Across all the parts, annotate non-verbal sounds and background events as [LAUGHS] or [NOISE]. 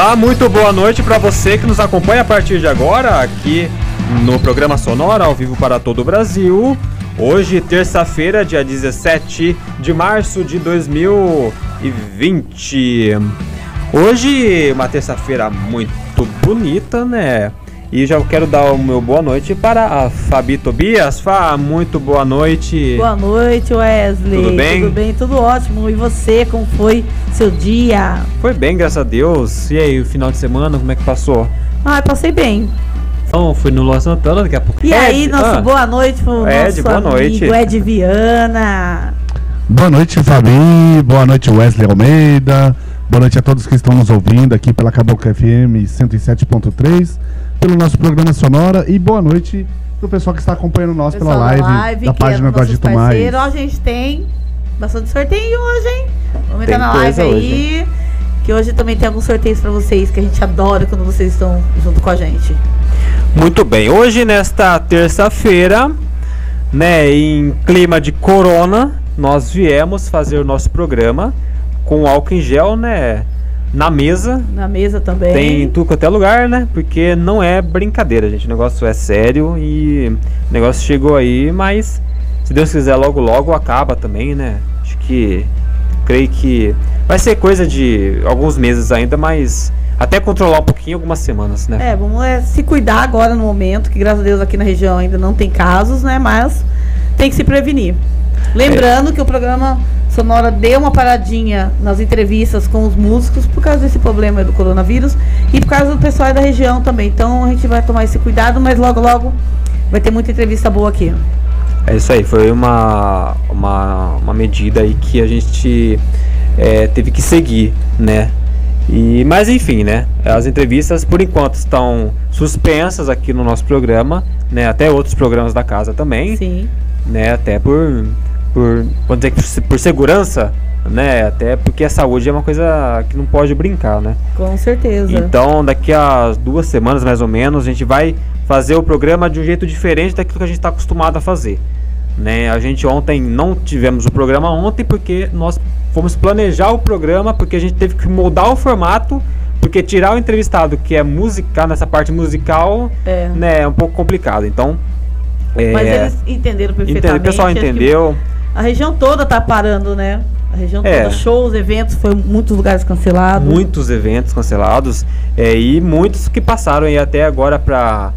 Olá, muito boa noite para você que nos acompanha a partir de agora aqui no programa Sonora ao vivo para todo o Brasil. Hoje, terça-feira, dia 17 de março de 2020. Hoje, uma terça-feira muito bonita, né? E já quero dar o meu boa noite para a Fabi Tobias. Fá, muito boa noite. Boa noite, Wesley. Tudo bem? Tudo bem, tudo ótimo. E você, como foi seu dia? Foi bem, graças a Deus. E aí, o final de semana, como é que passou? Ah, passei bem. Então, fui no Luan Santana daqui a pouco. E Ed, aí, nosso ah, boa noite pro Ed, nosso boa amigo noite. Ed Viana. Boa noite, Fabi. Boa noite, Wesley Almeida. Boa noite a todos que estão nos ouvindo aqui pela Caboclo FM 107.3, pelo nosso programa Sonora. E boa noite pro pessoal que está acompanhando nós pela Pessoal live, da página é do Agito Mais. Ó, a gente tem bastante sorteio hoje, hein? Vamos Tem entrar na live aí. Que hoje também tem alguns sorteios pra vocês, que a gente adora quando vocês estão junto com a gente. Muito bem, hoje nesta terça-feira, né, em clima de corona, nós viemos fazer o nosso programa com álcool em gel, né, na mesa. Na mesa também. Tem em tudo quanto é lugar, né? Porque não é brincadeira, gente. O negócio é sério e o negócio chegou aí, mas se Deus quiser, logo logo acaba também, né? Acho que creio que vai ser coisa de alguns meses ainda, mas até controlar um pouquinho algumas semanas, né? É, vamos é, se cuidar agora no momento, que graças a Deus aqui na região ainda não tem casos, né? Mas tem que se prevenir. Lembrando que o programa Sonora deu uma paradinha nas entrevistas com os músicos por causa desse problema do coronavírus e por causa do pessoal da região também. Então a gente vai tomar esse cuidado, mas logo logo vai ter muita entrevista boa aqui. É isso aí, foi uma, uma, uma medida aí que a gente é, teve que seguir, né? E, mas enfim, né? As entrevistas por enquanto estão suspensas aqui no nosso programa, né? Até outros programas da casa também, Sim. né? Até por, por vamos dizer que por se- por segurança, né? Até porque a saúde é uma coisa que não pode brincar, né? Com certeza. Então, daqui a duas semanas mais ou menos, a gente vai fazer o programa de um jeito diferente daquilo que a gente está acostumado a fazer. Né? A gente ontem não tivemos o programa ontem porque nós fomos planejar o programa porque a gente teve que mudar o formato porque tirar o entrevistado que é musical nessa parte musical É. né, é um pouco complicado. Então, é, Mas eles entenderam perfeitamente. entende- o pessoal entendeu. A região toda tá parando, né? A região É. toda, shows, eventos, foi muitos lugares cancelados. muitos eventos cancelados é, e muitos que passaram aí até agora para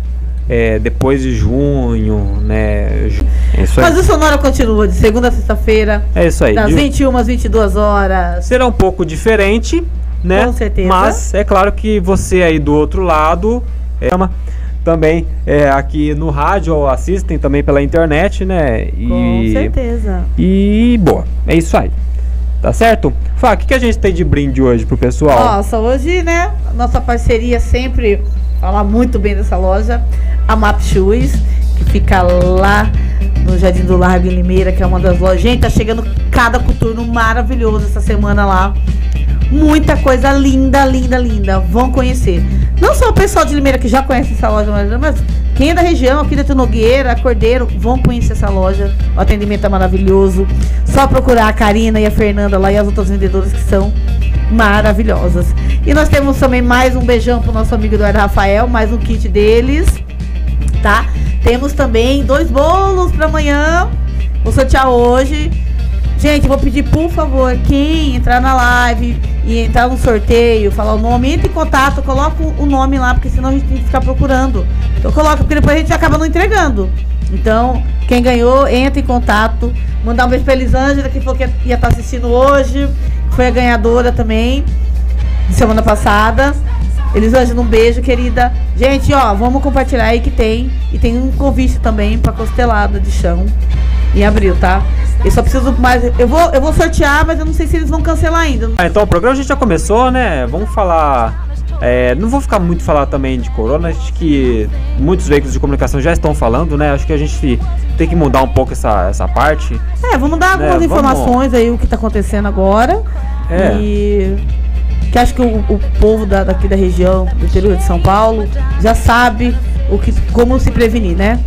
depois de junho, né? É isso aí. Mas o Sonora continua de segunda a sexta-feira, É isso aí. das De- 21 às 22 horas. Será um pouco diferente, né? Com certeza. Mas é claro que você aí do outro lado é, também é, aqui no rádio ou assistem também pela internet, né? E, Com certeza. E boa, é isso aí. Tá certo? Fá, o que, que a gente tem de brinde hoje pro pessoal? Nossa, hoje, né? Nossa parceria sempre falar muito bem dessa loja, a Map Shoes, que fica lá no Jardim do Largo em Limeira, que é uma das lojas. Gente, tá chegando cada coturno maravilhoso essa semana lá. Muita coisa linda, linda, linda. Vão conhecer. Não só o pessoal de Limeira que já conhece essa loja, mas, quem é da região, aqui da Nogueira, Cordeiro, vão conhecer essa loja. O atendimento é maravilhoso. Só procurar a Karina e a Fernanda lá e as outras vendedoras que são maravilhosas. E nós temos também mais um beijão pro nosso amigo Eduardo Rafael, mais um kit deles, tá? Temos também dois bolos para amanhã. Vou sortear hoje. Gente, vou pedir, por favor, quem entrar na live e entrar no sorteio, falar o nome, entre em contato, coloca o nome lá, porque senão a gente tem que ficar procurando. Então coloca, porque depois a gente acaba não entregando. Então, quem ganhou, entra em contato. Mandar um beijo pra Elisângela, que falou que ia estar assistindo hoje. Foi a ganhadora também, semana passada. Elisângela, um beijo, querida. Gente, ó, vamos compartilhar aí que tem. E tem um convite também pra costelada de chão em abril, tá? Eu só preciso mais. Eu vou, eu vou sortear, mas eu não sei se eles vão cancelar ainda. Ah, então o programa a gente já começou, né? Vamos falar. é, não vou ficar muito falar também de corona, acho que muitos veículos de comunicação já estão falando, né? Acho que a gente tem que mudar um pouco essa, essa parte. É, vamos dar algumas vamos- informações aí, o que tá acontecendo agora. É. E que acho que o, o povo da- daqui da região, do interior de São Paulo, já sabe o que, como se prevenir, né?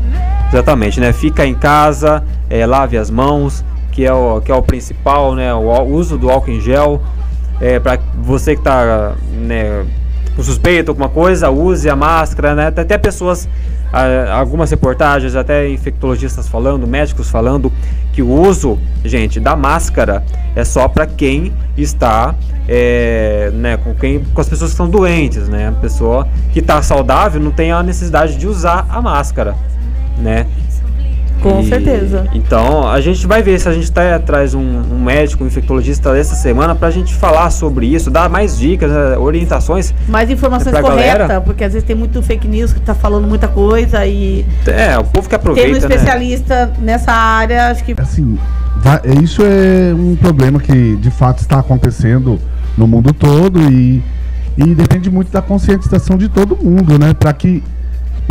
Exatamente, né? Fica em casa, é, lave as mãos, que é o, que é o principal, né? O, ó- uso do álcool em gel. É, para você que está né, suspeita, alguma coisa, use a máscara, né? Até pessoas, ah, algumas reportagens, até infectologistas falando, médicos falando que o uso, gente, da máscara é só para quem está, é, né, com quem, com as pessoas que estão doentes, né? A pessoa que está saudável não tem a necessidade de usar a máscara, né? Com E- certeza. Então, a gente vai ver se a gente tá, traz um, um médico, um infectologista essa semana pra gente falar sobre isso, dar mais dicas, né, orientações. Mais informações Pra corretas, galera? porque às vezes tem muito fake news que tá falando muita coisa e É, o povo que ter um aproveita, né? especialista nessa área, acho que Assim, é- isso é um problema que de fato está acontecendo no mundo todo e, e depende muito da conscientização de todo mundo, né? Para que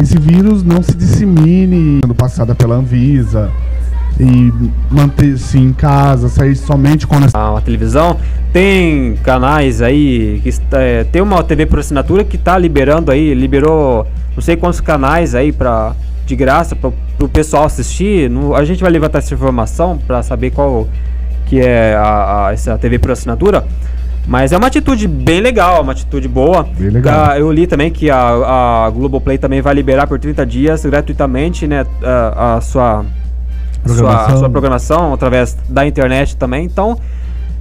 esse vírus não se dissemine, sendo passada pela Anvisa e manter-se em casa, sair somente com A, a televisão tem canais aí que está, é, tem uma TV por assinatura que tá liberando aí, liberou não sei quantos canais aí para de graça para o pessoal assistir. No- a gente vai levantar essa informação para saber qual que é a, a- essa TV por assinatura. Mas é uma atitude bem legal, uma atitude boa. Bem legal. Da- eu li também que a, a Globoplay também vai liberar por 30 dias gratuitamente, né, a, a sua sua, Programação. sua programação através da internet também. Então,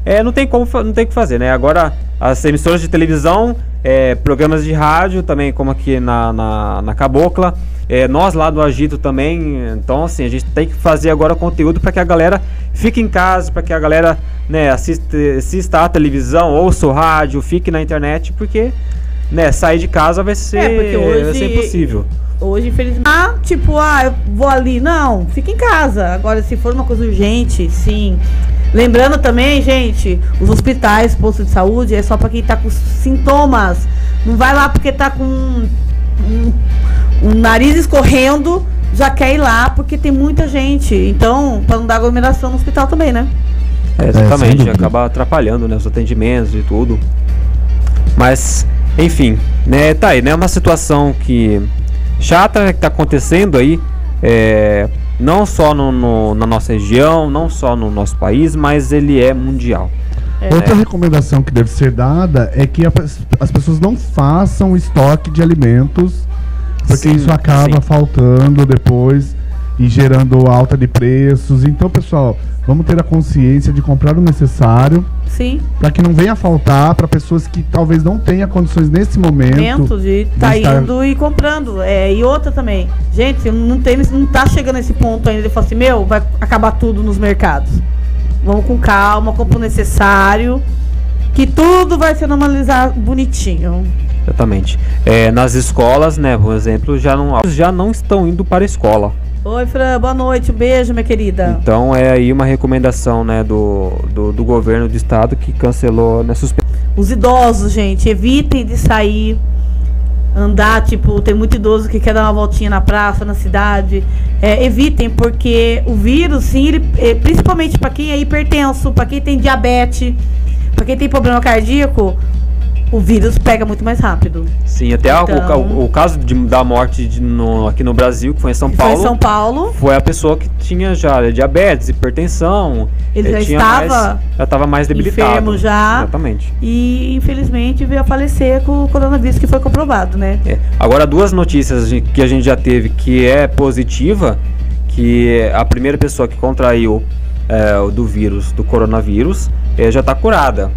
é, não tem como não tem o que fazer, né? Agora, as emissoras de televisão, é, programas de rádio também, como aqui na, na, na Cabocla, é, nós lá do Agito também. Então, assim, a gente tem que fazer agora conteúdo para que a galera fique em casa, para que a galera né, assista, assista a televisão, ouça o rádio, fique na internet, porque né, sair de casa vai ser, É, hoje- vai ser impossível. hoje, infelizmente. Ah, tipo, ah, eu vou ali. Não, fica em casa. Agora, se for uma coisa urgente, sim. Lembrando também, gente, os hospitais, postos de saúde, é só pra quem tá com sintomas. Não vai lá porque tá com um, um nariz escorrendo, já quer ir lá, porque tem muita gente. Então, pra não dar aglomeração no hospital também, né? É, sem exatamente, dúvida. acaba atrapalhando né, os atendimentos e tudo. Mas, enfim, né, tá aí, né? Uma situação que chata que tá acontecendo aí, é, não só no, no- na nossa região, não só no nosso país, mas ele é mundial. É. Outra recomendação que deve ser dada é que a as pessoas não façam estoque de alimentos, porque Sim, isso acaba sim. faltando depois e gerando alta de preços. Então, pessoal, vamos ter a consciência de comprar o necessário Sim. para que não venha faltar para pessoas que talvez não tenham condições nesse momento. momento de tá estar- indo e comprando. É, e outra também, gente, não, tem, não tá chegando nesse ponto ainda de falar assim, meu, vai acabar tudo nos mercados. Vamos com calma, compra o necessário, que tudo vai se normalizar bonitinho. Exatamente. É, nas escolas, né, por exemplo, já não, já não estão indo para a escola. Oi, Fran, boa noite, um beijo, minha querida. Então é aí uma recomendação né, do, do, do governo do estado que cancelou, né, suspe- Os idosos, gente, evitem de sair, andar, tipo, tem muito idoso que quer dar uma voltinha na praça, na cidade. É, evitem, porque o vírus, sim, ele, é, principalmente para quem é hipertenso, para quem tem diabetes, para quem tem problema cardíaco, o vírus pega muito mais rápido. Sim, até a- o, Então- o, caso de- da morte de- no- aqui no Brasil, que foi em São Foi Paulo, em São Paulo, foi a pessoa que tinha já diabetes, hipertensão. Ele eh, já estava mais, já estava mais debilitado. enfermo já. Exatamente. e infelizmente veio a falecer com o coronavírus, que foi comprovado, né? É. Agora, duas notícias que a gente já teve que é positiva, que a primeira pessoa que contraiu é, o do vírus, do coronavírus, é, já está curada.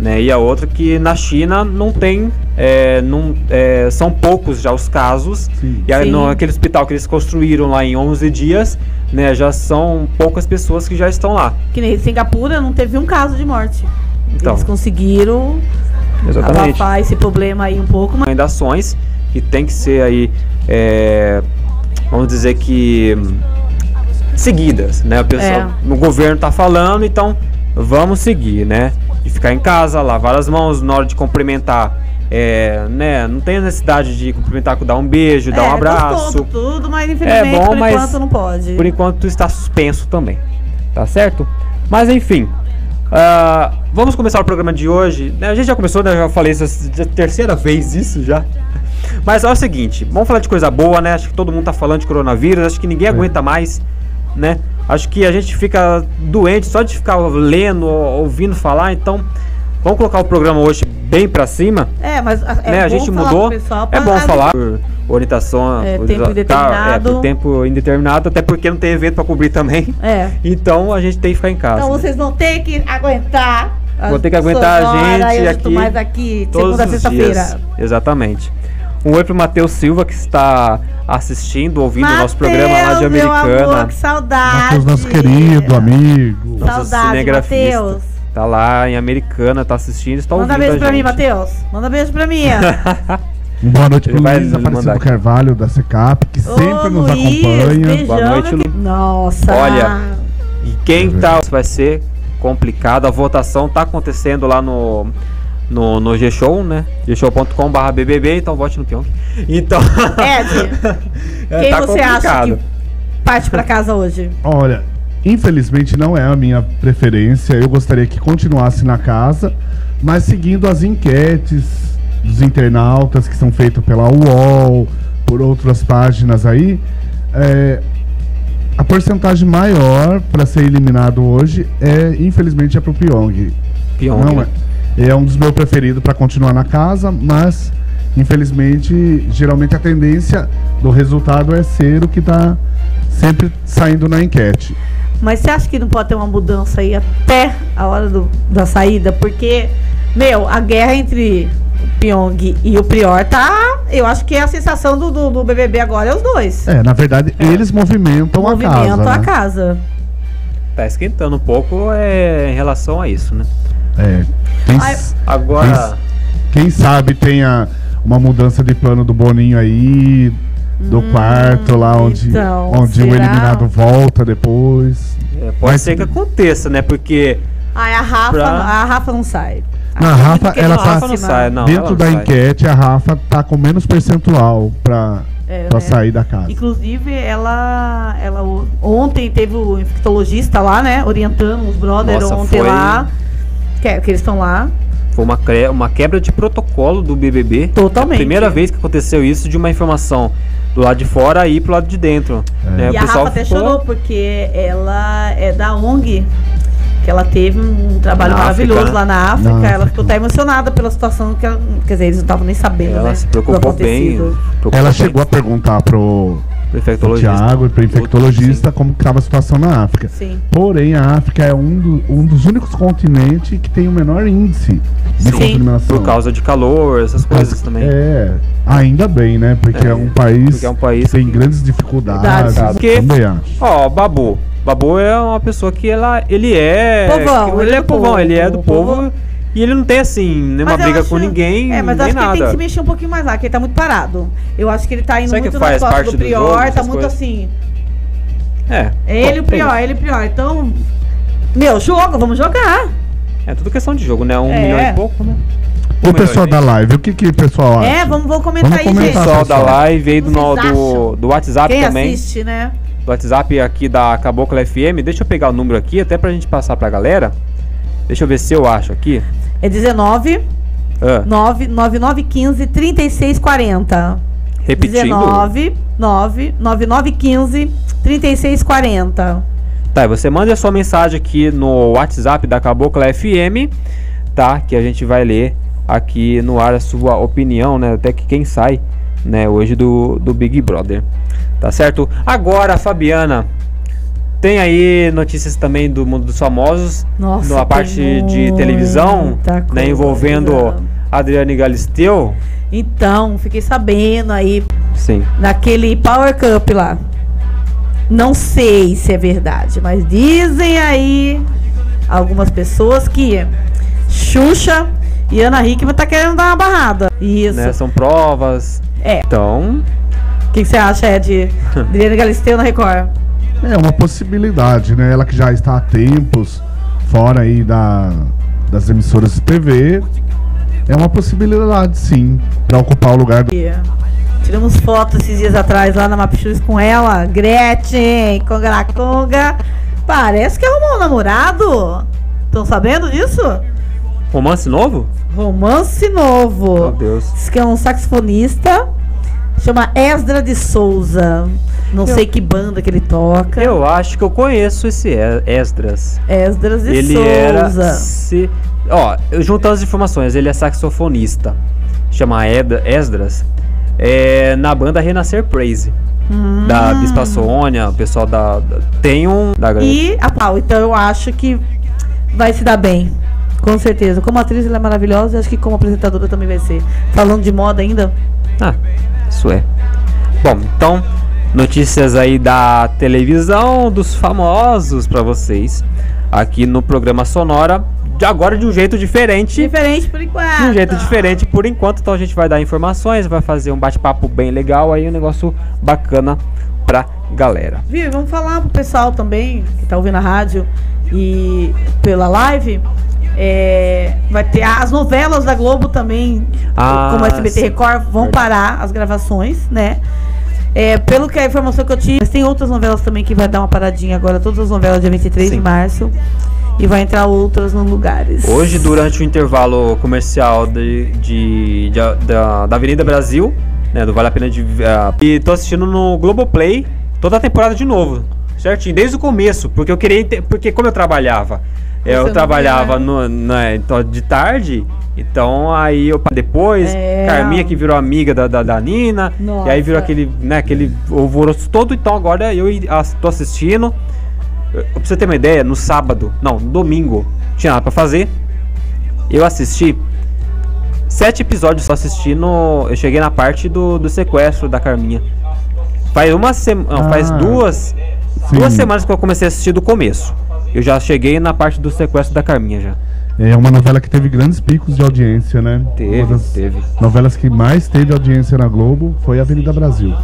Né? E a outra que na China não tem, é, não, é, são poucos já os casos. Sim. E aí, no, aquele hospital que eles construíram lá em 11 dias, né, já são poucas pessoas que já estão lá. Que nem Singapura não teve um caso de morte. Então, Eles conseguiram exatamente. abafar esse problema aí um pouco, mas recomendações que tem que ser aí, é, vamos dizer que seguidas, né? O pessoal, É. o governo tá falando, então vamos seguir, né? De ficar em casa, lavar as mãos na hora de cumprimentar, é, né? Não tem necessidade de cumprimentar com dar um beijo, dar um É, abraço. gostoso tudo, mas infelizmente bom, por mas enquanto não pode. Por enquanto está suspenso também, tá certo? Mas enfim, ah, vamos começar o programa de hoje. né? A gente já começou, né? Eu já falei isso é a terceira vez isso já. Mas é o seguinte, vamos falar de coisa boa, né? Acho que todo mundo tá falando de coronavírus, acho que ninguém aguenta mais, né? Acho que a gente fica doente só de ficar lendo, ou- ouvindo falar, então Vamos colocar o programa hoje bem pra cima. É, mas a- é né? A gente mudou. pessoal É bom falar por orientação. É, por- tempo tá, indeterminado. É, por tempo indeterminado, até porque não tem evento pra cobrir também. É. Então a gente tem que ficar em casa. Então né? vocês vão ter que aguentar. Vão ter que aguentar a gente eu aqui aqui, Todos segunda sexta-feira. Exatamente. Um oi pro Matheus Silva que está assistindo, ouvindo o nosso programa lá de Mateus, meu Americana. amor, que saudade. Matheus, nosso querido amigo. Nosso Saudade. Matheus. Tá lá em Americana, tá assistindo, está Manda ouvindo beijo a pra mim. Matheus. Manda beijo pra mim. [LAUGHS] Boa noite Ele pro vai Luiz Aparecido aqui. Carvalho, da SECAP, que Ô, sempre nos Luiz, acompanha. Boa noite, meu que- Nossa. Olha, E quem tá vai ser complicado. A votação tá acontecendo lá no no, no G-Show, né? gshow.com.br BBB, então vote no Pyong. Então, Ed, é, [LAUGHS] quem tá você acha complicado. que parte pra casa hoje? Olha, infelizmente não é a minha preferência. Eu gostaria que continuasse na casa, mas seguindo as enquetes dos internautas que são feitas pela UOL, por outras páginas aí, é, a porcentagem maior para ser eliminado hoje é, infelizmente, é pro Pyong. Pyong, Não né? é. É um dos meus preferidos para continuar na casa, mas infelizmente, geralmente a tendência do resultado é ser o que tá sempre saindo na enquete. Mas você acha que não pode ter uma mudança aí até a hora do- da saída? Porque, meu, a guerra entre o Pyong e o Prior tá. Eu acho que a sensação do, do, do BBB agora é os dois. É, na verdade, eles movimentam a Movimento casa. a né? casa. Tá esquentando um pouco é, em relação a isso, né? É. Quem, Ai, Agora, quem sabe tenha uma mudança de plano do Boninho aí, do quarto lá onde, então, onde o eliminado volta depois. é, pode Mas- ser que aconteça, né? Porque Ai, a Rafa, Pra- a Rafa não sai. Não, a Rafa, ela a tá- Rafa não sai, não. ela Dentro não da sai. enquete, a Rafa tá com menos percentual pra, É, pra né? sair da casa. Inclusive, ela, ela o- ontem teve o infectologista lá, né? Orientando os brothers Nossa, ontem foi- lá. Que, que eles estão lá. Foi uma, uma quebra de protocolo do BBB. Totalmente. É a primeira vez que aconteceu isso de uma informação do lado de fora e pro lado de dentro. É. né? e a Rafa até chorou, porque ela é da ONG. Que ela teve um trabalho Na maravilhoso África, lá na África. Na ela África. ficou até emocionada pela situação que ela, Quer dizer, eles não estavam nem sabendo, Ela né? se preocupou bem. preocupou Ela bem. chegou a perguntar pro, infectologista. Thiago e pro infectologista como que tava a situação na África. Sim. Porém, a África é um, do- um dos únicos continentes que tem o menor índice de Sim. contaminação. Por causa de calor, essas coisas também. É, ainda bem, né? Porque é, É, um país é um país que tem que- grandes dificuldades. Porque- Também acho. Ó, Babu. Babu é uma pessoa que ela, ele é. Povão, ele, ele é é do povão, povo, ele é do povo. povo- E ele não tem assim, nenhuma Mas briga acho- com ninguém, É, mas acho que ele tem que se mexer um pouquinho mais lá, que ele tá muito parado. Eu acho que ele tá indo Será muito costas parte do do Prior, jogo, tá muito coisas? assim. É. É ele o Prior, ele o Prior. Então, meu, jogo, vamos jogar. É tudo questão de jogo, né? Um É. milhão e pouco, né? O Um pessoal da live, o que que o pessoal acha? É, vamos, vamos comentar Vamos aí, comentar, gente. Pessoal da live aí do, no, do, do WhatsApp Quem também. assiste, né? Do WhatsApp aqui da Cabocla FM. Deixa eu pegar o número aqui, até pra gente passar pra galera. Deixa eu ver se eu acho aqui. É 19 Ah, 9 9915 3640. repetindo. 19 9 9915 3640. Tá, e você manda a sua mensagem aqui no WhatsApp da Cabocla FM, tá? Que a gente vai ler aqui no ar a sua opinião, né? Até que quem sai, né, hoje do, do Big Brother. Tá certo? Agora, Fabiana, tem aí notícias também do mundo dos famosos, Nossa, na parte de televisão, né, envolvendo Adriane Galisteu. Então, fiquei sabendo aí Sim. naquele Power Cup lá. Não sei se é verdade, mas dizem aí algumas pessoas que Xuxa e Ana Hickman tá querendo dar uma barrada. Isso. Né, são provas. É. Então, O que, você acha, Ed? [LAUGHS] Adriana Galisteu na Record. É uma possibilidade, né? Ela que já está há tempos fora aí da, das emissoras de TV. É uma possibilidade, sim, para ocupar o lugar do. Tiramos fotos esses dias atrás lá na Mapchus com ela, Gretchen, Conga Conga. Parece que arrumou um namorado. Estão sabendo disso? romance novo? Romance novo. Meu Deus. Diz que é um saxofonista. Chama Esdra de Souza. Não Eu- sei que banda que ele toca. Eu acho que eu conheço esse Esdras. Esdras de Ele Souza. era. Se, Ó, juntando as informações, ele é saxofonista. Chama Ed- Esdras. É, na banda Renascer Praise. Hum. Da Bispa Sônia, o pessoal da. da- tem um. Da, E a Pau, então eu acho que vai se dar bem. Com certeza. Como atriz ela é maravilhosa, acho que como apresentadora também vai ser. Falando de moda ainda. Ah, isso é. Bom, então, notícias aí da televisão, dos famosos pra vocês. Aqui no programa Sonora. De agora de um jeito diferente. Diferente por enquanto. De um jeito diferente por enquanto. Então a gente vai dar informações, vai fazer um bate-papo bem legal aí, um negócio bacana pra galera. Viu? E Vamos falar pro pessoal também que tá ouvindo a rádio e pela live. É, vai ter as novelas da Globo também, Ah, como SBT sim. Record, vão Verdade. parar as gravações, né? É, pelo que a informação que eu tive, tem outras novelas também que vai dar uma paradinha agora, todas as novelas dia 23 Sim. de março. E vai entrar outras nos lugares. Hoje, durante o intervalo comercial de, de- de- da, da Avenida Brasil, né, do Vale a Pena de ah, e tô assistindo no Globoplay toda a temporada de novo, certinho, desde o começo, porque eu queria, porque como eu trabalhava, eu trabalhava no, então, de tarde, então aí eu depois, É. Carminha que virou amiga da, da, da Nina, Nossa. e aí virou aquele, né, aquele alvoroço todo, então agora eu tô assistindo, Pra você ter uma ideia, no sábado, não, no domingo, tinha nada pra fazer. Eu assisti sete episódios só assistindo. Eu cheguei na parte do, do sequestro da Carminha. Faz uma semana. faz Ah, duas. sim. Duas semanas que eu comecei a assistir do começo. Eu já cheguei na parte do sequestro da Carminha já. É uma novela que teve grandes picos de audiência, né? Teve, uma das teve. novelas que mais teve audiência na Globo foi Avenida Brasil.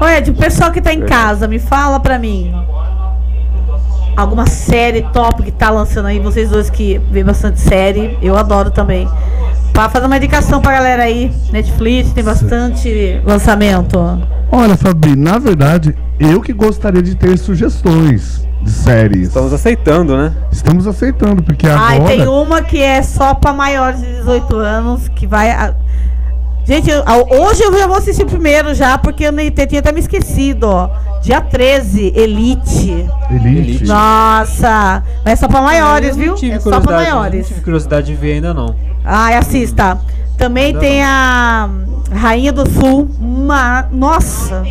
Olha, de pessoal que tá em casa, me fala pra mim. Alguma série top que tá lançando aí, vocês dois que vê bastante série, eu adoro também. Pra fazer uma indicação pra galera aí, Netflix tem bastante lançamento. Olha, Fabi, na verdade, eu que gostaria de ter sugestões de séries. Estamos aceitando, né? Estamos aceitando, porque agora. tem uma que é só pra maiores de 18 anos, que vai. a- Gente, eu- hoje eu já vou assistir primeiro já, porque eu nem tinha até me esquecido, ó. Dia 13, Elite. Elite. Elite. Nossa, mas é só pra maiores, Eu não viu? tive É só pra curiosidade- maiores. Não tive curiosidade de ver ainda não. Ai, assista. Também Ainda tem a Rainha do Sul. Uma... Nossa.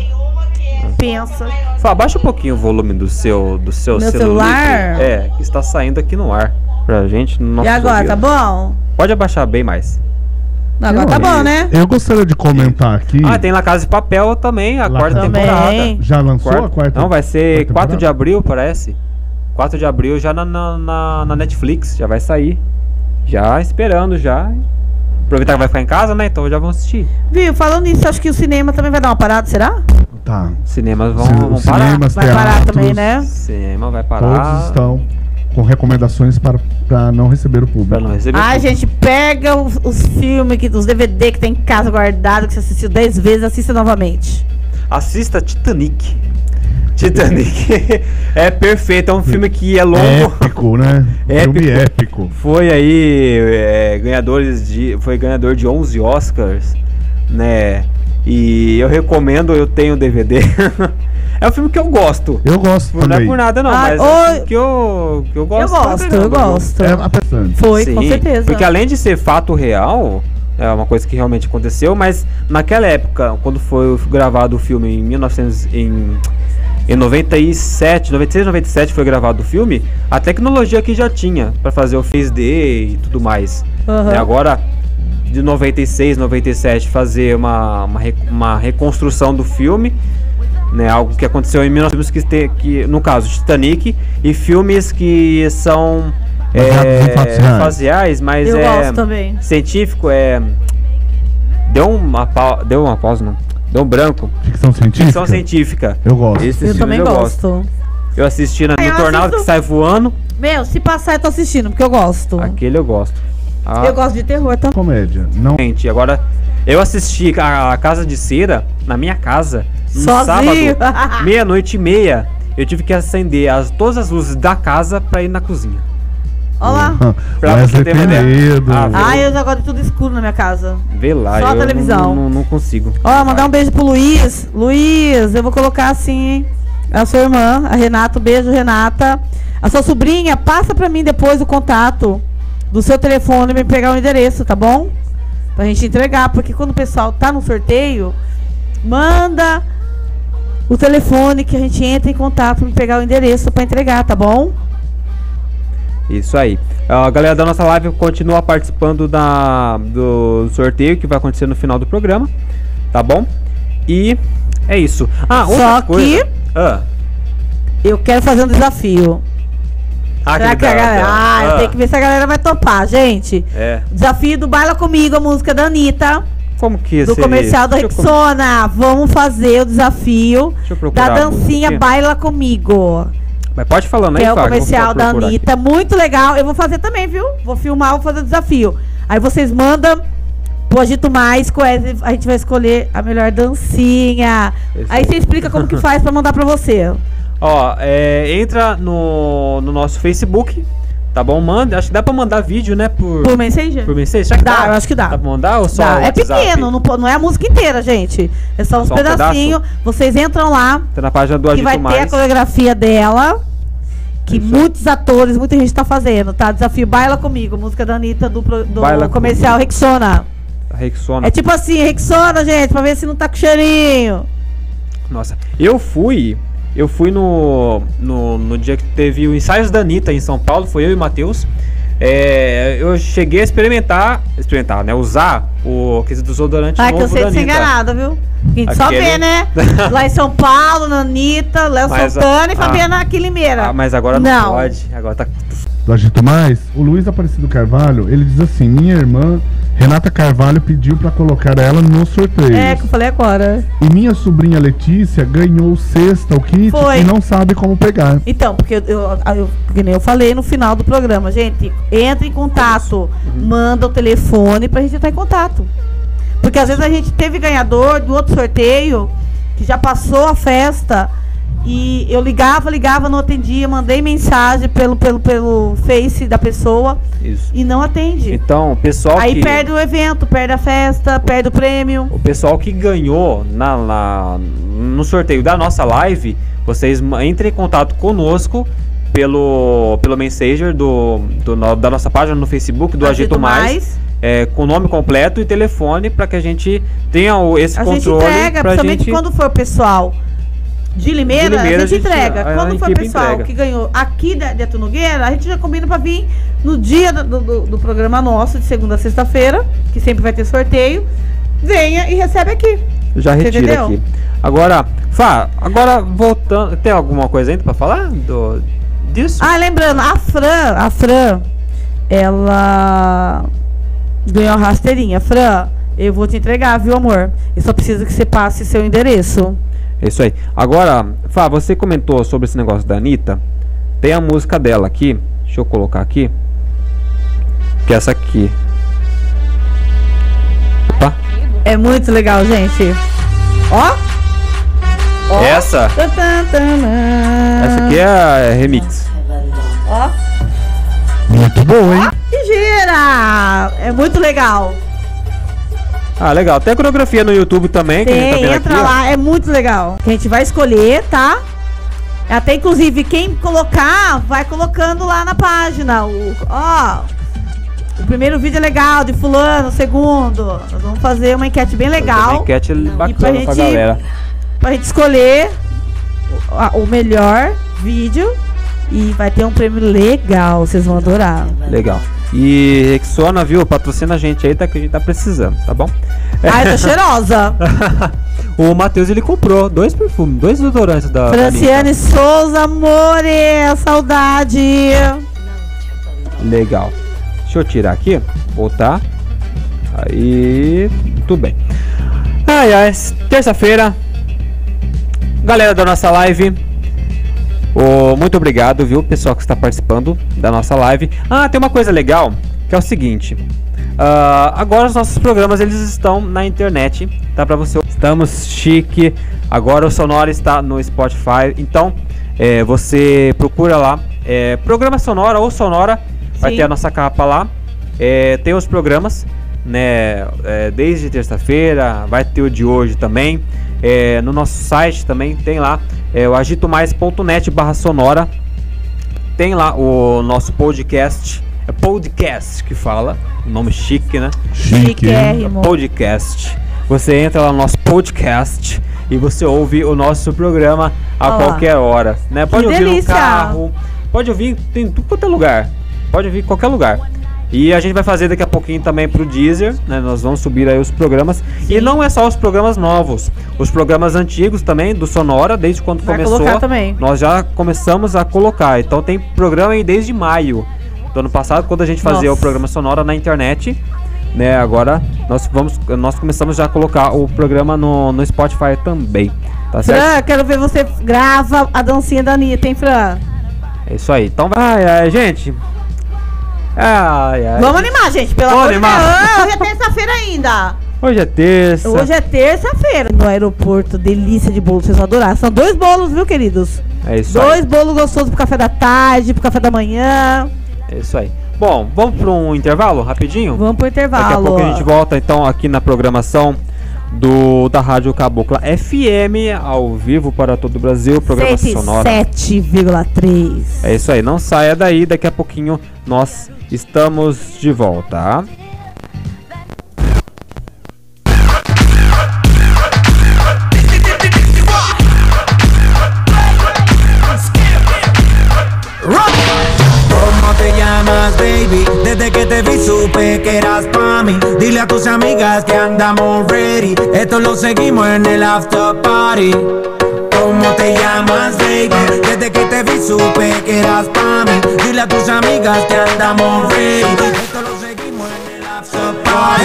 Pensa. Fá, abaixa um pouquinho o volume do seu, do seu Meu celular. celular? É, que está saindo aqui no ar. Pra gente, no nosso e agora, tá bom? Pode abaixar bem mais. Não, agora tá bom, né? Eu gostaria de comentar aqui. Ah, tem La Casa de Papel também, a La quarta Casa- temporada. Também. Já lançou Quarta- a quarta? Não, vai ser quarta 4 de abril, parece. 4 de abril já na, na, na- na Netflix, já vai sair. Já esperando, já. Aproveitar que vai ficar em casa, né? Então já vão assistir. Viu, falando nisso, acho que o cinema também vai dar uma parada, será? Tá. Cinemas vão, vão parar. cinemas, Vai parar teatros, também, né? Cinema vai parar. Todos estão com recomendações para, para não receber o público. Pra não receber. Ai, tudo. gente, pega os, os filmes, que, os DVD que tem em casa guardado, que você assistiu 10 vezes, assista novamente. Assista Titanic. Titanic [LAUGHS] é perfeito, é um filme que é longo. Épico, né? [LAUGHS] Épico. Filme épico. Foi aí é, ganhadores de foi ganhador de 11 Oscars, né? E eu recomendo, eu tenho DVD. [LAUGHS] é um filme que eu gosto. Eu gosto Não é também. por nada não, Ah, mas é um que eu que eu gosto. eu gosto, eu gosto. É apressante. Foi, com Sim, certeza. Porque além de ser fato real, é uma coisa que realmente aconteceu, mas naquela época, quando foi gravado o filme em 1900 em, em 97, 96, 97 foi gravado o filme, a tecnologia que já tinha para fazer o Face D e tudo mais. Né? Agora de 96, 97 fazer uma, uma, uma reconstrução do filme, né, algo que aconteceu em 1900 que, que no caso Titanic e filmes que são é, fatos reais, mas Eu é gosto também. científico é deu uma pau- deu uma pausa não deu um branco Ficção científica? ficção científica Eu gosto. Esses Eu também eu gosto. eu assisti na, no eu tornado assisto- que sai voando Meu, se passar eu tô assistindo, porque eu gosto. aquele eu gosto ah, Eu gosto de terror também. Comédia. Não. Gente, agora eu assisti a, a Casa de Cera na minha casa no Sozinho. sábado, [LAUGHS] meia-noite e meia. Eu tive que acender as, todas as luzes da casa pra ir na cozinha. Olha lá. Pra você Wesley ter uma ideia. Penedo. Ah, Ah, eu já gosto de tudo escuro na minha casa. Vê lá, Só a eu televisão. Não, não, não consigo. Ó, mandar um beijo pro Luiz. Luiz, eu vou colocar assim, hein? A sua irmã, a Renata. Um beijo, Renata. A sua sobrinha, passa pra mim depois o contato. do seu telefone me pegar o endereço, tá bom? Pra gente entregar, porque quando o pessoal tá no sorteio, manda o telefone que a gente entra em contato para pegar o endereço para entregar, tá bom? Isso aí. A galera da nossa live continua participando da, do sorteio que vai acontecer no final do programa, tá bom? E é isso. Ah, outra Só coisa. que Ah, eu quero fazer um desafio. ah, Será que a galera... dá. Ah, eu tenho que ver se a galera vai topar, gente. É. Desafio do Baila Comigo, a música da Anitta, Como que do comercial da Rexona. Vamos fazer o desafio da dancinha. Baila Comigo. Mas pode falando aí, Que é o comercial da procurar aqui. Anitta. Muito legal. Eu vou fazer também, viu? Vou filmar, vou fazer o desafio. Aí vocês mandam pro Agito Mais, a gente vai escolher a melhor dancinha. Esse Aí aí. você explica como que faz pra mandar pra você. Ó, é, entra no, no nosso Facebook, tá bom? Manda, acho que dá pra mandar vídeo, né? Por, Por Messenger? por mensagem. Será que Dá, eu acho que dá. Dá pra mandar ou só Dá. É pequeno, não, não é a música inteira, gente. É só uns Só um pedacinhos. Vocês entram lá, Tá na página do que Agito vai ter a coreografia dela. Que muitos atores, muita gente tá fazendo, tá? Desafio Baila Comigo, música da Anitta do, do Baila comercial Rexona. Rexona. É tipo assim, Rexona, gente, pra ver se não tá com cheirinho. Nossa, eu fui. Eu fui no, no, no dia que teve o ensaios da Anitta em São Paulo, foi eu e o Matheus. É, eu cheguei a experimentar, experimentar, né? Usar o aquele desodorante Ai, que novo eu sei da de ser Anitta. enganada, viu? A gente só Aquele- vê, né? [LAUGHS] Lá em São Paulo, na Anitta, Léo Mas, Santana e ah, Fabiana Quilimeira. Ah, mas agora não, Não. pode. Agora tá. do Agito Mais, o Luiz Aparecido Carvalho, ele diz assim: minha irmã Renata Carvalho pediu pra colocar ela no sorteio. É, que eu falei agora. E minha sobrinha Letícia ganhou sexta o kit Foi. e não sabe como pegar. Então, porque eu, eu, eu, que nem eu falei no final do programa, gente, entra em contato, Uhum. manda o telefone pra gente entrar em contato. Porque às vezes a gente teve ganhador do outro sorteio, que já passou a festa, e eu ligava, ligava, não atendia, mandei mensagem pelo, pelo, pelo Face da pessoa Isso. e não atende. Então, pessoal Aí que perde o evento, perde a festa, perde o prêmio. o pessoal que ganhou na, na- no sorteio da nossa live, vocês entrem em contato conosco pelo pelo Messenger do, do da nossa página no Facebook do Agito, Mais, é, com nome completo e telefone para que a gente tenha o, esse A gente controle entrega, pra principalmente gente quando for pessoal de Limeira, De Limeira, a gente a gente- entrega. a- a quando for o equipe pessoal entrega. que ganhou aqui da, de Atu Nogueira, a gente já combina pra vir no dia do, do, do programa nosso, de segunda a sexta-feira, que sempre vai ter sorteio. Venha e recebe aqui. já retira aqui. Agora, Fá, agora voltando, tem alguma coisa ainda para falar do disso? Ah, lembrando, a Fran, a Fran, ela ganhou a rasteirinha. Fran, eu vou te entregar, viu, amor? Eu só preciso que você passe seu endereço. É isso aí. Agora, Fá, você comentou sobre esse negócio da Anitta. Tem a música dela aqui. Deixa eu colocar aqui. Que é essa aqui. Opa. É muito legal, gente. Ó. Ó. Essa. Tan, tan, tan. Essa aqui é a remix. Ó. Muito bom, hein? Gira! É muito legal. Ah, legal. Tem a coreografia no YouTube também, que a gente tá Tem, vendo entra aqui. ó. lá, é muito legal. A gente vai escolher, tá? Até inclusive quem colocar, vai colocando lá na página. O, ó, o primeiro vídeo é legal, de fulano, o segundo. Nós vamos fazer uma enquete bem legal. Uma enquete bacana pra pra, gente- galera. Pra gente escolher o, o melhor vídeo. E vai ter um prêmio legal, vocês vão adorar. Legal. E Rexona, viu? Patrocina a gente aí, tá, que a gente tá precisando, tá bom? Ai, tá [LAUGHS] cheirosa. o Matheus, ele comprou dois perfumes, dois desodorantes da Franciane Souza, amore, saudade. Legal. Deixa eu tirar aqui, voltar. Aí, tudo bem. Ai, ai, terça-feira. Galera da nossa live. Ô, muito obrigado, viu, pessoal que está participando da nossa live. Ah, tem uma coisa legal, que é o seguinte. ah, agora os nossos programas eles estão na internet, tá para você. Estamos chique. Agora o Sonora está no Spotify. Então, é, você procura lá, é, programa Sonora ou Sonora, vai Sim. ter a nossa capa lá. É, tem os programas, né? é, desde terça-feira, vai ter o de hoje também. É, no nosso site também tem lá, é o agitomais.net barra sonora. Tem lá o nosso podcast É podcast que fala, o nome chique, né? Chique. hein? Chiquérrimo. Podcast. Você entra lá no nosso podcast e você ouve o nosso programa a Ó lá. qualquer hora, né? Pode ouvir delícia. no carro, pode ouvir tem tudo quanto é lugar. Pode ouvir em qualquer lugar. E a gente vai fazer daqui a pouquinho também pro Deezer, né? Nós vamos subir aí os programas. E não é só os programas novos, os programas antigos também do Sonora, desde quando Vai começou. colocar também. Nós já começamos a colocar. Então tem programa aí desde maio do ano passado, quando a gente fazia Nossa. o programa Sonora na internet. Né, agora nós vamos nós começamos já a colocar o programa no, no Spotify também. Tá certo? Fran, quero ver você grava a dancinha da Anitta, hein, Fran? É isso aí. Então vai, ai, ai, gente. Ai, ai. Vamos animar, gente, pelo Vamos amor de Deus. Hoje é [LAUGHS] terça-feira ainda. Hoje é terça. Hoje é terça-feira. No aeroporto, delícia de bolo, vocês vão adorar. São dois bolos, viu, queridos? É isso dois aí. bolos gostosos pro café da tarde, pro café da manhã. É isso aí. Bom, vamos para um intervalo rapidinho? Vamos pro intervalo. Daqui a pouco a gente volta então aqui na programação do da Rádio Cabocla FM ao vivo para todo o Brasil, programa sonora. 107,3. É isso aí, não saia daí, daqui a pouquinho nós estamos de volta. Desde que te vi supe que eras pa' mí. Dile a tus amigas que andamos ready. Esto lo seguimos en el after party. ¿Cómo te llamas, baby? Desde que te vi supe que eras pa' mí. Dile a tus amigas que andamos ready. Esto lo seguimos en el after party.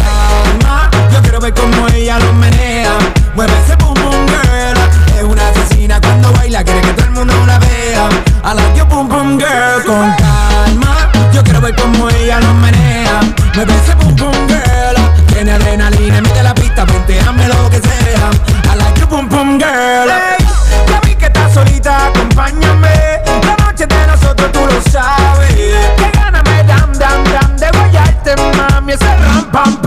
Calma, Yo quiero ver cómo ella lo menea. Mueve ese boom boom girl. Es una asesina cuando baila, quiere que todo el mundo la vea. I like your boom boom girl con calma. Yo quiero ver cómo ella lo menea. Mueve ese boom boom girl. Tiene adrenalina, mete la pista, venteame lo que sea. Boom boom girl. Hey, ya vi que estás solita, acompáñame. La noche de nosotros tú lo sabes. Que gana me dam dam dam de guayarte, mami. Ese ram pam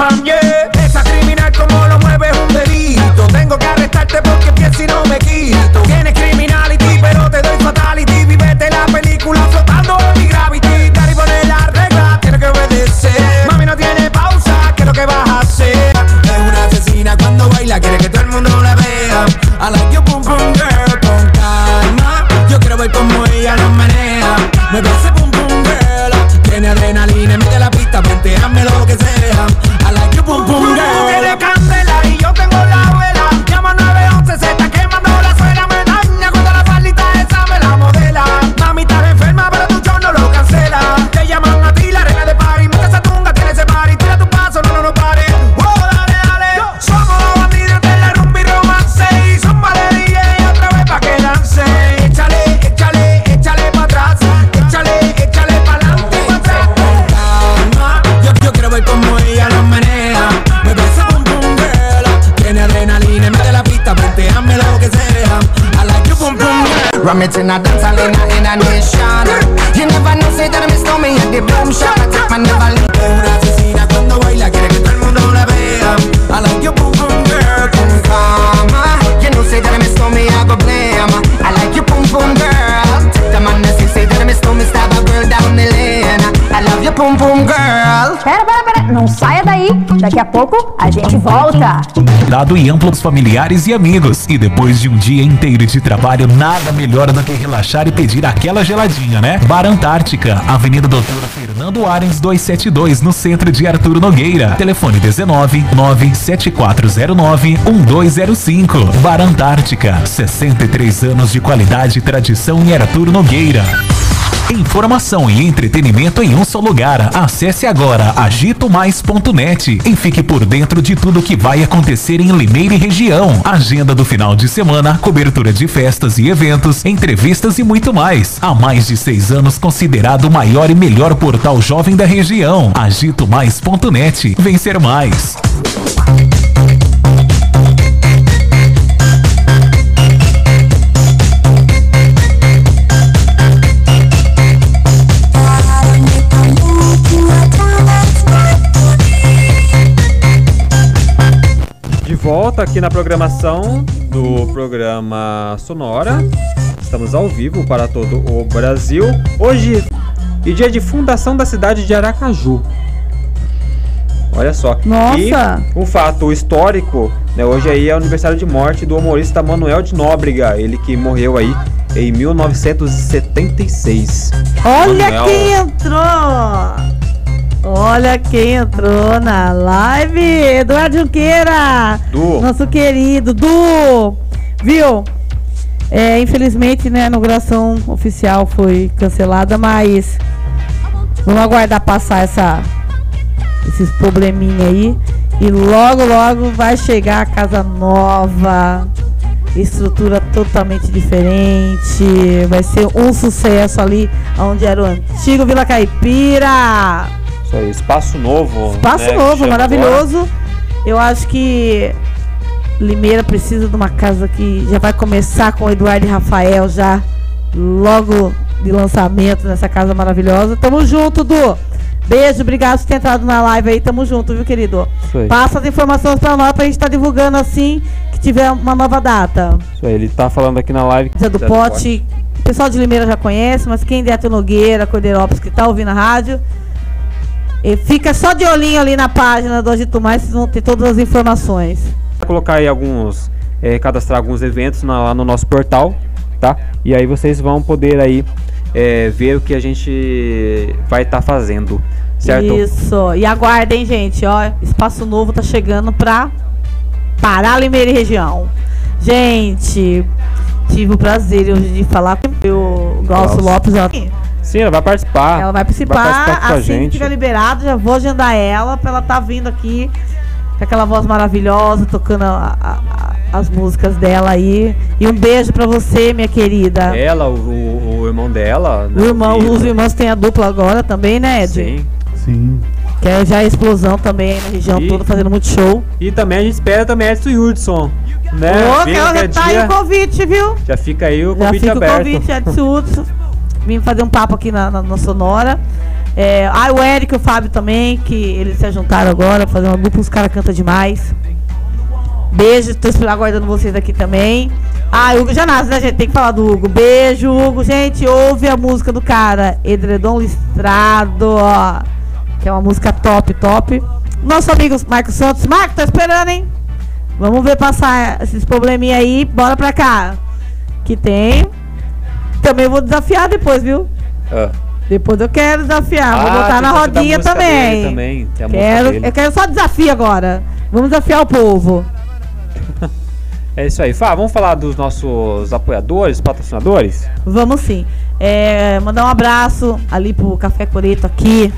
Mueve ese boom boom girl. Tiene adrenalina, mete la pista, lo que sea. Ram it in a dance hall in a, in a nation You never know, say that I miss me at the boom shop I take my never leave Es una asesina cuando baila, quiere que todo el mundo la vea. I like your boom boom girl. Con Mama, you know, say that I miss me, I go blame I like you, boom boom girl Take the man that say, say that I miss me, stab a girl down the lane I love you, boom boom girl Pera, pera, pera, não saia daí. Daqui a pouco a gente volta. E amplo aos familiares e amigos. E depois de um dia inteiro de trabalho, nada melhor do que relaxar e pedir aquela geladinha, né? Bar Antártica, Avenida Doutora Fernando Arens 272, no centro de Arturo Nogueira. Telefone 19 97409 1205. Bar Antártica, 63 anos de qualidade tradição em Arturo Nogueira. Informação e entretenimento em um só lugar. Acesse agora agitomais.net e fique por dentro de tudo que vai acontecer em Limeira e região. Agenda do final de semana, cobertura de festas e eventos, entrevistas e muito mais. Há mais de seis anos considerado o maior e melhor portal jovem da região. Agitomais.net. Vencer mais. Volta aqui na programação do programa Sonora. Estamos ao vivo para todo o Brasil. Hoje, e dia de fundação da cidade de Aracaju. Olha só. Nossa! E um fato histórico, né, hoje aí é o aniversário de morte do humorista Manuel de Nóbrega, ele que morreu aí em 1976. Olha Manuel. quem entrou! Olha quem entrou na live! Eduardo Junqueira! Du. Nosso querido Du! Viu? É, infelizmente, né, a inauguração oficial foi cancelada, mas vamos aguardar passar essa, esses probleminha aí. E logo, logo vai chegar a casa nova. Estrutura totalmente diferente. Vai ser um sucesso ali onde era o antigo Vila Caipira. Aí, espaço novo. Espaço né, novo, maravilhoso. Eu acho que Limeira precisa de uma casa que já vai começar com o Eduardo e Rafael já logo de lançamento nessa casa maravilhosa. Tamo junto, Du. Beijo, obrigado por ter entrado na live aí. Tamo junto, viu, querido? Isso aí. Passa as informações pra nós pra gente estar divulgando assim que tiver uma nova data. Isso aí, ele tá falando aqui na live. Zé do Pote. O pessoal de Limeira já conhece, mas quem der Nogueira, Cordeirópolis, que tá ouvindo a rádio, e fica só de olhinho ali na página do Agito Mais, vocês vão ter todas as informações. Vou colocar aí alguns, é, cadastrar alguns eventos na- lá no nosso portal, tá? E aí vocês vão poder aí é, ver o que a gente vai estar fazendo, certo? Isso. E aguardem, gente, ó. Espaço novo tá chegando pra Pará, Limeira e região. Gente, tive o prazer hoje de falar com o Glaucio. Lopes. Ela, Sim, ela vai participar. ela vai participar, participar com a assim que gente. tiver liberado, já vou agendar ela pra ela tá vindo aqui com aquela voz maravilhosa, tocando a- a- a- as músicas dela aí. E um beijo pra você, minha querida. Ela, o, o- o irmão dela. né, o irmão, os irmãos têm a dupla agora também, né, Ed? Sim. Sim. Que é já a explosão também na região E- toda, fazendo muito show. E também a gente espera também Edson Hudson, né? Ô, que qualquer já tá aí o convite, viu? Já fica aí o Já convite fica aberto. o convite, Edson Hudson. Vim fazer um papo aqui na, na, na Sonora. É, ah, o Eric e o Fábio também, que eles se juntaram agora, fazer uma dupla, os caras cantam demais. Beijo, tô aguardando vocês aqui também. Ah, Hugo Janazzi, né, gente? Tem que falar do Hugo. Beijo, Hugo. Gente, ouve a música do cara. Edredom Listrado, ó. Que é uma música top, top. Nosso amigo Marcos Santos. Marcos, tô esperando, hein? Vamos ver passar esses probleminha aí. Bora pra cá. Que tem. Também vou desafiar depois, viu? Ah. Depois eu quero desafiar. vou Ah, botar na rodinha também. também, Quero, eu quero só desafio agora. Vamos desafiar o povo. [LAUGHS] É isso aí. Fá, vamos falar dos nossos apoiadores, patrocinadores? Vamos sim. É, mandar um abraço ali pro Café Coreto aqui.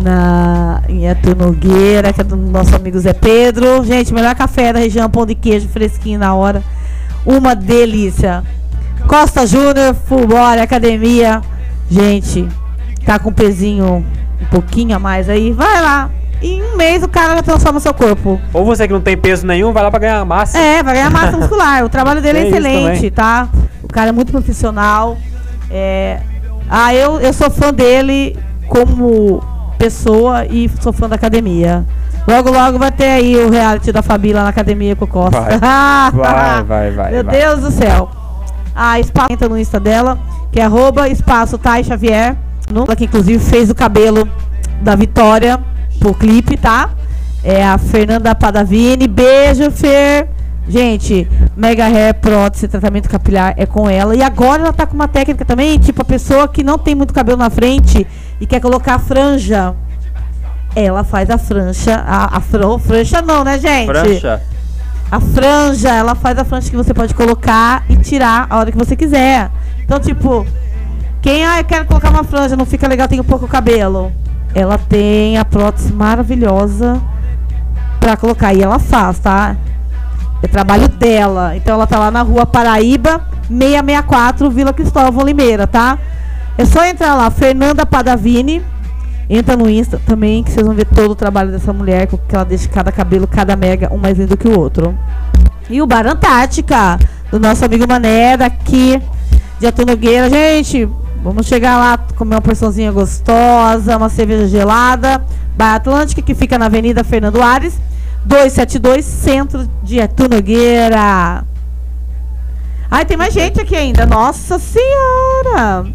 Na, em Nogueira, que é do nosso amigo Zé Pedro. Gente, melhor café da região, pão de queijo fresquinho na hora. Uma delícia. Costa Júnior, Fulbore, Academia. Gente, tá com um pezinho um pouquinho a mais aí. Vai lá. Em um mês o cara transforma seu corpo. Ou você que não tem peso nenhum, vai lá pra ganhar massa. É, vai ganhar massa muscular. O trabalho dele [LAUGHS] é, É excelente, tá? O cara é muito profissional. É... Ah, eu, eu sou fã dele como pessoa e sou fã da academia. Logo, logo vai ter aí o reality da Fabi lá na academia com o Costa. Vai, [LAUGHS] vai, vai, Meu vai. Deus do céu. A Espaço entra no Insta dela, que é arroba espaço Thay Xavier. Ela que inclusive fez o cabelo da Vitória pro clipe, tá? É a Fernanda Padavini. Beijo, Fer. Gente, Mega Hair prótese, tratamento capilar é com ela. E agora ela tá com uma técnica também, tipo a pessoa que não tem muito cabelo na frente e quer colocar franja. Ela faz a franja, a, a fran- franja não, né, gente? Prancha. A franja, ela faz a franja que você pode colocar e tirar a hora que você quiser. Então, tipo, quem ah, eu quero colocar uma franja, não fica legal, tem um pouco cabelo. Ela tem a prótese maravilhosa pra colocar. E ela faz, tá? É trabalho dela. Então ela tá lá na rua Paraíba, 664, Vila Cristóvão Limeira, tá? É só entrar lá, Fernanda Padavini. Entra no Insta também, que vocês vão ver todo o trabalho dessa mulher, que ela deixa cada cabelo, cada mega, um mais lindo que o outro. E o Bar Antártica, do nosso amigo Mané, daqui de Atu Nogueira. Gente, vamos chegar lá, comer uma porçãozinha gostosa, uma cerveja gelada. Bar Atlântica, que fica na Avenida Fernando Ares, 272, centro de Atu Nogueira. Ai, tem mais gente aqui ainda. Nossa Senhora!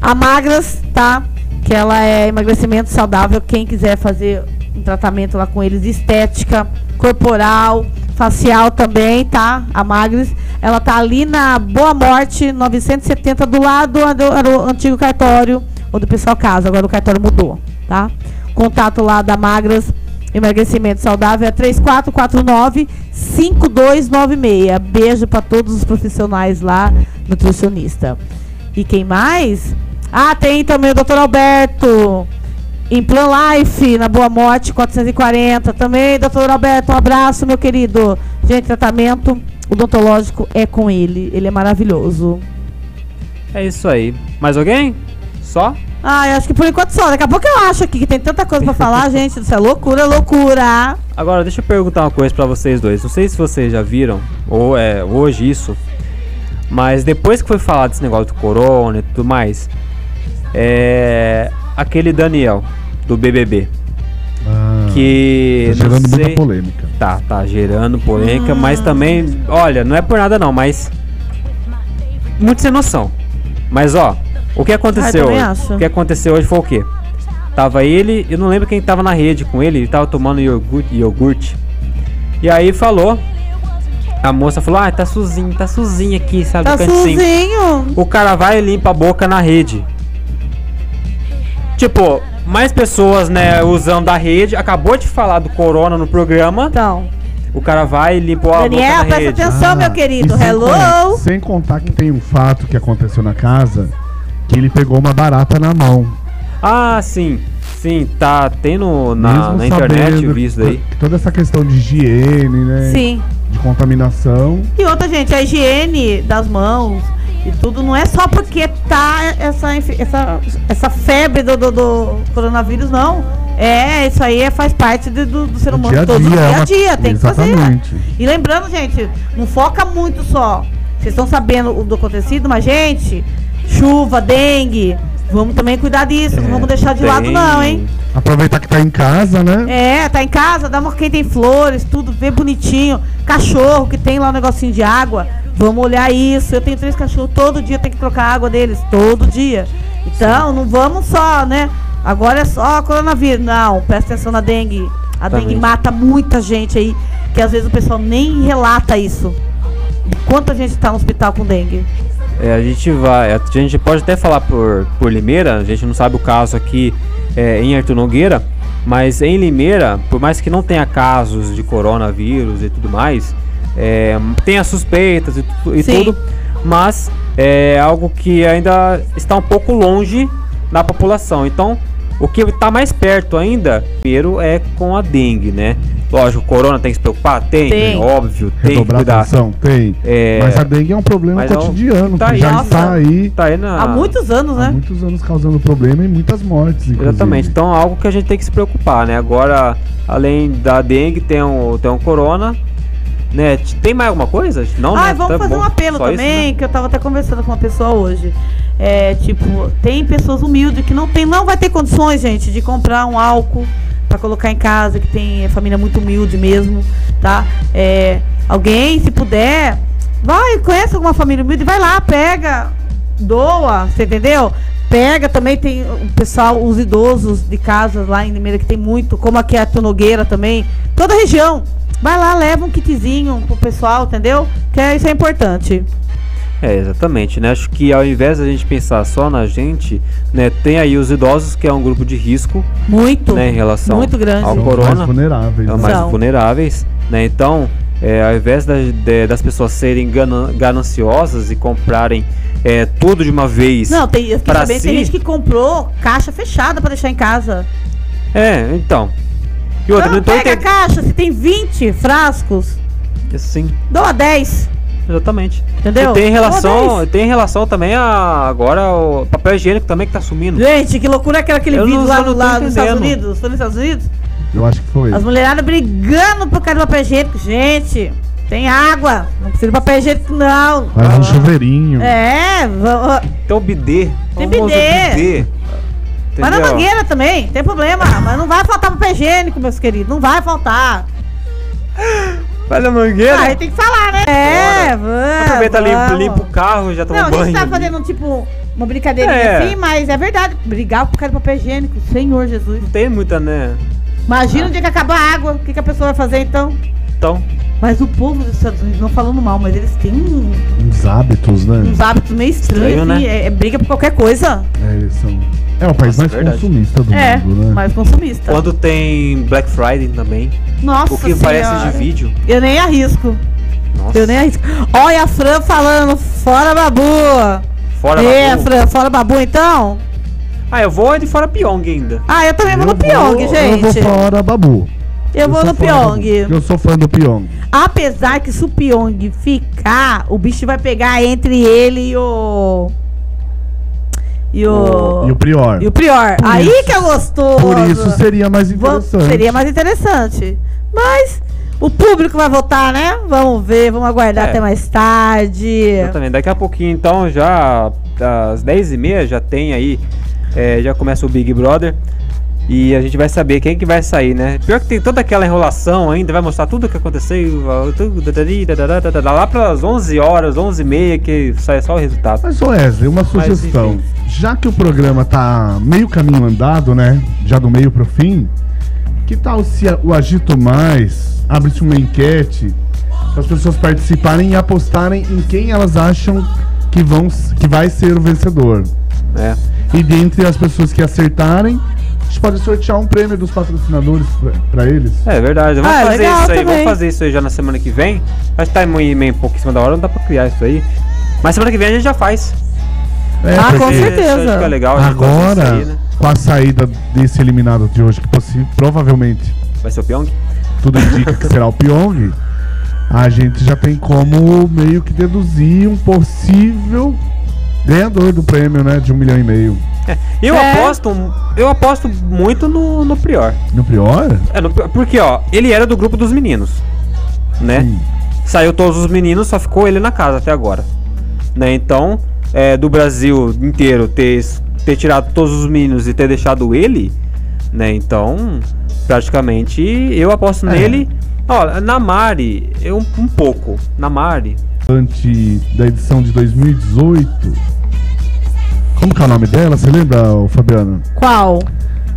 A Magras, tá? Que ela é emagrecimento saudável. Quem quiser fazer um tratamento lá com eles, estética, corporal, facial também, tá? A Magres. Ela tá ali na Boa Morte, 970, do lado do, antigo cartório, onde o pessoal casa. Agora o cartório mudou, tá? Contato lá da Magras Emagrecimento Saudável é 3449 5296. Beijo para todos os profissionais lá, nutricionista. E quem mais? Ah, tem também o Dr. Alberto. Em Plan Life, na Boa Morte, 440. Também, doutor Alberto, um abraço, meu querido. Gente, tratamento odontológico é com ele. Ele é maravilhoso. É isso aí. Mais alguém? Só? Ah, eu acho que por enquanto só. Daqui a pouco eu acho aqui que tem tanta coisa pra falar, [LAUGHS] gente. Isso é loucura, loucura. Agora, deixa eu perguntar uma coisa pra vocês dois. Não sei se vocês já viram, ou é hoje isso, mas depois que foi falado desse negócio do corona e tudo mais, é. Aquele Daniel, do BBB, Ah, que. tá gerando sei, muita polêmica. Tá, tá gerando polêmica, mas também, olha, não é por nada não, mas. Muito sem noção. Mas ó, o que aconteceu também hoje? acho. O que aconteceu hoje foi o quê? Tava ele, eu não lembro quem tava na rede com ele, ele tava tomando iogurte. iogurte. E aí falou. A moça falou: Ah, tá suzinho, tá suzinho aqui, sabe? Tá do cantinho." suzinho. O cara vai e limpa a boca na rede. Tipo, mais pessoas, né, usando a rede. Acabou de falar do corona no programa. Então, O cara vai e limpa a boca Daniel, na presta rede. atenção, meu Ah, querido. e sem Hello. con- Sem contar que tem um fato que aconteceu na casa que ele pegou uma barata na mão. Ah, sim. Sim, tá. Tem no, na, na internet vi isso daí. que Toda essa questão de higiene, né? Sim. De contaminação. E outra, gente, a higiene das mãos e tudo não é só porque tá essa, essa, essa febre do, do, do coronavírus, não. É, isso aí é, faz parte do, do, do ser humano dia a todo dia, dia é a uma- dia, tem que fazer. Exatamente. E lembrando, gente, não foca muito só. Vocês estão sabendo do acontecido, mas, gente, chuva, dengue, vamos também cuidar disso, não vamos deixar de lado, não, hein? Aproveitar que tá em casa, né? É, tá em casa, dá uma quem tem flores, tudo, vê bonitinho. Cachorro que tem lá um negocinho de água. Vamos olhar isso. Eu tenho três cachorros, todo dia tem que trocar a água deles, todo dia. Então, não vamos só, né? Agora é só coronavírus. Não, presta atenção na dengue. A dengue Exatamente. mata muita gente aí, que às vezes o pessoal nem relata isso. Quanta gente tá no hospital com dengue? É, a gente vai. A gente pode até falar por, por Limeira, a gente não sabe o caso aqui é, em Arthur Nogueira, mas em Limeira, por mais que não tenha casos de coronavírus e tudo mais, é, tem as suspeitas e, e tudo, mas é algo que ainda está um pouco longe da população. Então, o que está mais perto ainda, primeiro é com a dengue, né? Lógico, o corona tem que se preocupar? Tem, Tem. óbvio, tem que Redobrar cuidar. atenção, tem. É, Mas a dengue é um problema mas é um- cotidiano, tá que aí, já nossa. está aí Tá aí na... Há muitos anos, há né? muitos anos causando problema e muitas mortes, inclusive. Exatamente, então é algo que a gente tem que se preocupar, né? Agora, além da dengue, tem o, tem o corona, né? Tem mais alguma coisa? Não, Ah, né? vamos Tá fazer bom. um apelo Só isso, também, né? que eu tava até conversando com uma pessoa hoje. É, tipo, tem pessoas humildes que não tem, não vai ter condições, gente, de comprar um álcool pra colocar em casa, que tem família muito humilde mesmo, tá? É, alguém, se puder, vai, conhece alguma família humilde, vai lá, pega, doa, você entendeu? Pega também, tem o pessoal, os idosos de casas lá em Limeira que tem muito, como aqui a Tonogueira também, toda a região. Vai lá, leva um kitzinho pro pessoal, entendeu? Que é, isso é importante. É, exatamente, né? Acho que ao invés da gente pensar só na gente, né? Tem aí os idosos, que é um grupo de risco, Muito. né? Em relação Muito grande. ao São corona. mais vulneráveis. o né? mais São. vulneráveis, né? Então, é, ao invés da- de- das pessoas serem gana- gananciosas e comprarem é, tudo de uma vez. Não, tem, eu sabendo, tem si? gente que comprou caixa fechada pra deixar em casa. É, então. E outra, tô pega a caixa, se tem 20 frascos, Sim, doa 10. exatamente. Entendeu? E tem relação, 10. tem relação também a agora o papel higiênico também que tá sumindo. Gente, que loucura é aquele, aquele Eu vídeo não- lá, não lá nos Estados. Unidos? Foi nos Estados Unidos? Eu acho que foi. As mulheradas brigando por causa do papel higiênico. Gente, tem água. Não precisa de papel higiênico, não. Faz um chuveirinho. É, va- Tem o bidê. Tem famoso bidê. Mas na Entendeu? mangueira também, tem problema. Mas não vai faltar papel higiênico, meus queridos. Não vai faltar. Vai na mangueira. Ah, aí tem que falar, né? É, vamos. Aproveita, limpa, vamos. limpa o carro, já toma Não, a banho. gente tá fazendo tipo uma brincadeirinha É. assim, mas é verdade. Brigar por causa do papel higiênico, Senhor Jesus. Não tem muita, né? Imagina o dia que acabar a água, o que, que a pessoa vai fazer então? Então, Mas o povo dos Estados Unidos, não falando mal, mas eles têm um- Uns hábitos, né? uns hábitos meio estranhos, Estranho, né? assim, é, é briga por qualquer coisa. É, eles são... é o país Nossa, mais é verdade. consumista do É, mundo, né? mais consumista. quando tem Black Friday também, Nossa o que parece Senhora. de vídeo. Eu nem arrisco. Nossa, Eu nem arrisco. Olha a Fran falando, fora babu. fora é, Babu. Fran, fora babu então? Ah, eu vou de fora Pyong ainda. Ah, eu também vou no Eu Pyong, vou- gente. Eu vou fora Babu. Eu vou sou no Pyong. Eu sou fã do Pyong. Apesar que se o Pyong ficar, o bicho vai pegar entre ele e o. E o. E o Prior. e o Prior. Por Aí isso- que é gostoso. Por isso seria mais interessante. Seria mais interessante. Mas o público vai votar, né? Vamos ver, vamos aguardar É. até mais tarde. Exatamente. Daqui a pouquinho, então, já às 10h30 já tem aí, é, já começa o Big Brother. E a gente vai saber quem que vai sair, né? Pior que tem toda aquela enrolação ainda, vai mostrar tudo o que aconteceu. tudo, Lá pelas 11 horas, 11h30 que sai só o resultado. Mas, Wesley, uma sugestão. Já que o programa tá meio caminho andado, né? Já do meio pro fim, que tal se o Agito Mais abrisse uma enquete para as pessoas participarem e apostarem em quem elas acham que, vão, que vai ser o vencedor? né? E dentre as pessoas que acertarem, gente pode sortear um prêmio dos patrocinadores para eles. É verdade, vamos Ah, é fazer isso aí, também. vamos fazer isso aí já na semana que vem. Acho que tá meio, meio um pouco em cima da hora, não dá pra criar isso aí. Mas semana que vem a gente já faz. É, Ah, com certeza. É legal Agora, aí, né? com a saída desse eliminado de hoje, que provavelmente Vai ser o Pyong? tudo indica que será o Pyong, a gente já tem como meio que deduzir um possível ganhador do prêmio, né? De um milhão e meio. [LAUGHS] Eu É. aposto, eu aposto muito no, no Prior. No Prior? É, no porque ó, ele era do grupo dos meninos, né? Sim. Saiu todos os meninos, só ficou ele na casa até agora, né? Então, é, do Brasil inteiro ter ter tirado todos os meninos e ter deixado ele, né? Então, praticamente eu aposto É. nele. Ó, na Mari, eu um pouco. Na Mari, Antes da edição de 2018. Como que é o nome dela? Você lembra, ô, Fabiano? Qual?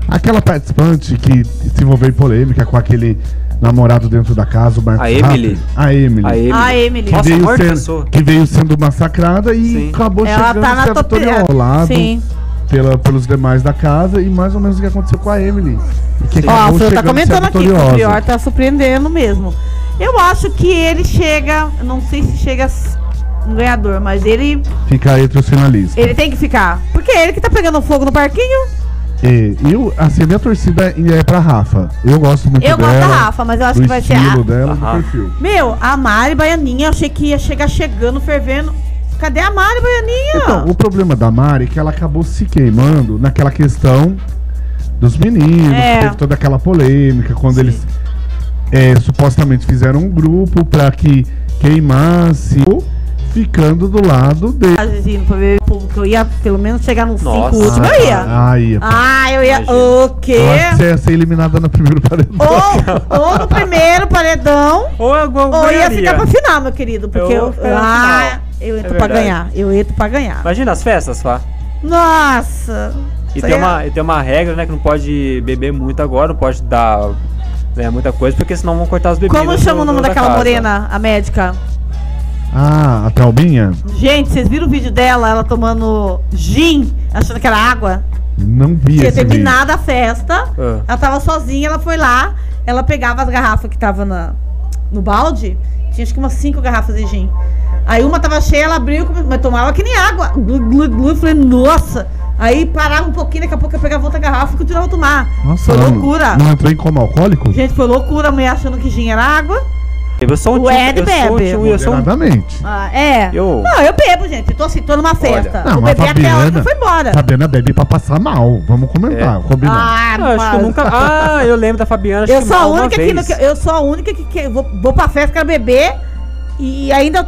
Aquela participante que se envolveu em polêmica com aquele namorado dentro da casa, o Marcos A Emily. A Emily. a Emily. A Emily. Que Nossa, veio, sendo, pessoa. que veio sendo massacrada e Sim. acabou Ela chegando tá na top. violado Sim. pela, pelos demais da casa e mais ou menos o que aconteceu com a Emily. E que Ó, a acabou Fran tá comentando aqui que o. Prior tá surpreendendo mesmo. Eu acho que ele chega, não sei se chega um ganhador, mas ele Fica entre os finalistas. ele tem que ficar. Porque é ele que tá pegando fogo no parquinho. E eu, assim, a minha torcida é pra Rafa. Eu gosto muito Eu dela. gosto da Rafa, mas eu acho que vai ser a. dela, Aham. do perfil. Meu, a Mari Baianinha, eu achei que ia chegar chegando, fervendo. Cadê a Mari Baianinha? Então, o problema da Mari é que ela acabou se queimando naquela questão dos meninos, É. teve toda aquela polêmica, quando eles é, supostamente fizeram um grupo pra que queimasse, ficando do lado dele. Pra público. Eu ia pelo menos chegar nos Nossa. cinco últimos. Eu ia. Ai, Ah, eu ia. Imagina. O quê? eu acho que você ia ser eliminada no primeiro paredão. Ou, ou no primeiro paredão, Ou eu ou ia ficar pra final, meu querido. Porque Eu eu. na ah, eu entro É pra ganhar. Eu entro pra ganhar. Imagina as festas, Fá. Nossa! E tem é- uma, e tem uma regra, né, que não pode beber muito agora, não pode dar né, muita coisa, porque senão vão cortar as bebidas. Como chama o nome da daquela casa. morena, a médica? Ah, a Thalbinha? Gente, vocês viram o vídeo dela, ela tomando gin, achando que era água? Não vi Tinha esse vídeo. terminado a festa, Ah. ela tava sozinha, ela foi lá, ela pegava as garrafas que tava na, no balde, tinha acho que umas cinco garrafas de gin. Aí uma tava cheia, ela abriu, mas tomava que nem água. Glu, glu, glu. Eu falei, nossa. Aí parava um pouquinho, daqui a pouco eu pegava outra garrafa e continuava a tomar. Nossa, foi não- loucura. Não entrou em coma alcoólico? Gente, foi loucura, a mulher achando que gin era água. Eu sou um O Ed eu sou um bebe. tio, eu sou um... Moderadamente. Ah, é. Eu- Não, eu bebo, gente. Eu tô assim, tô numa festa. Não, Vou mas beber até a hora que Fabiana- eu foi embora. Fabiana bebe pra passar mal. Vamos comentar, combinar. Ah, Eu acho que eu nunca... Ah, eu lembro da Fabiana, Eu que sou a uma única que, não- eu sou a única que, que vou, vou pra festa, quero beber e ainda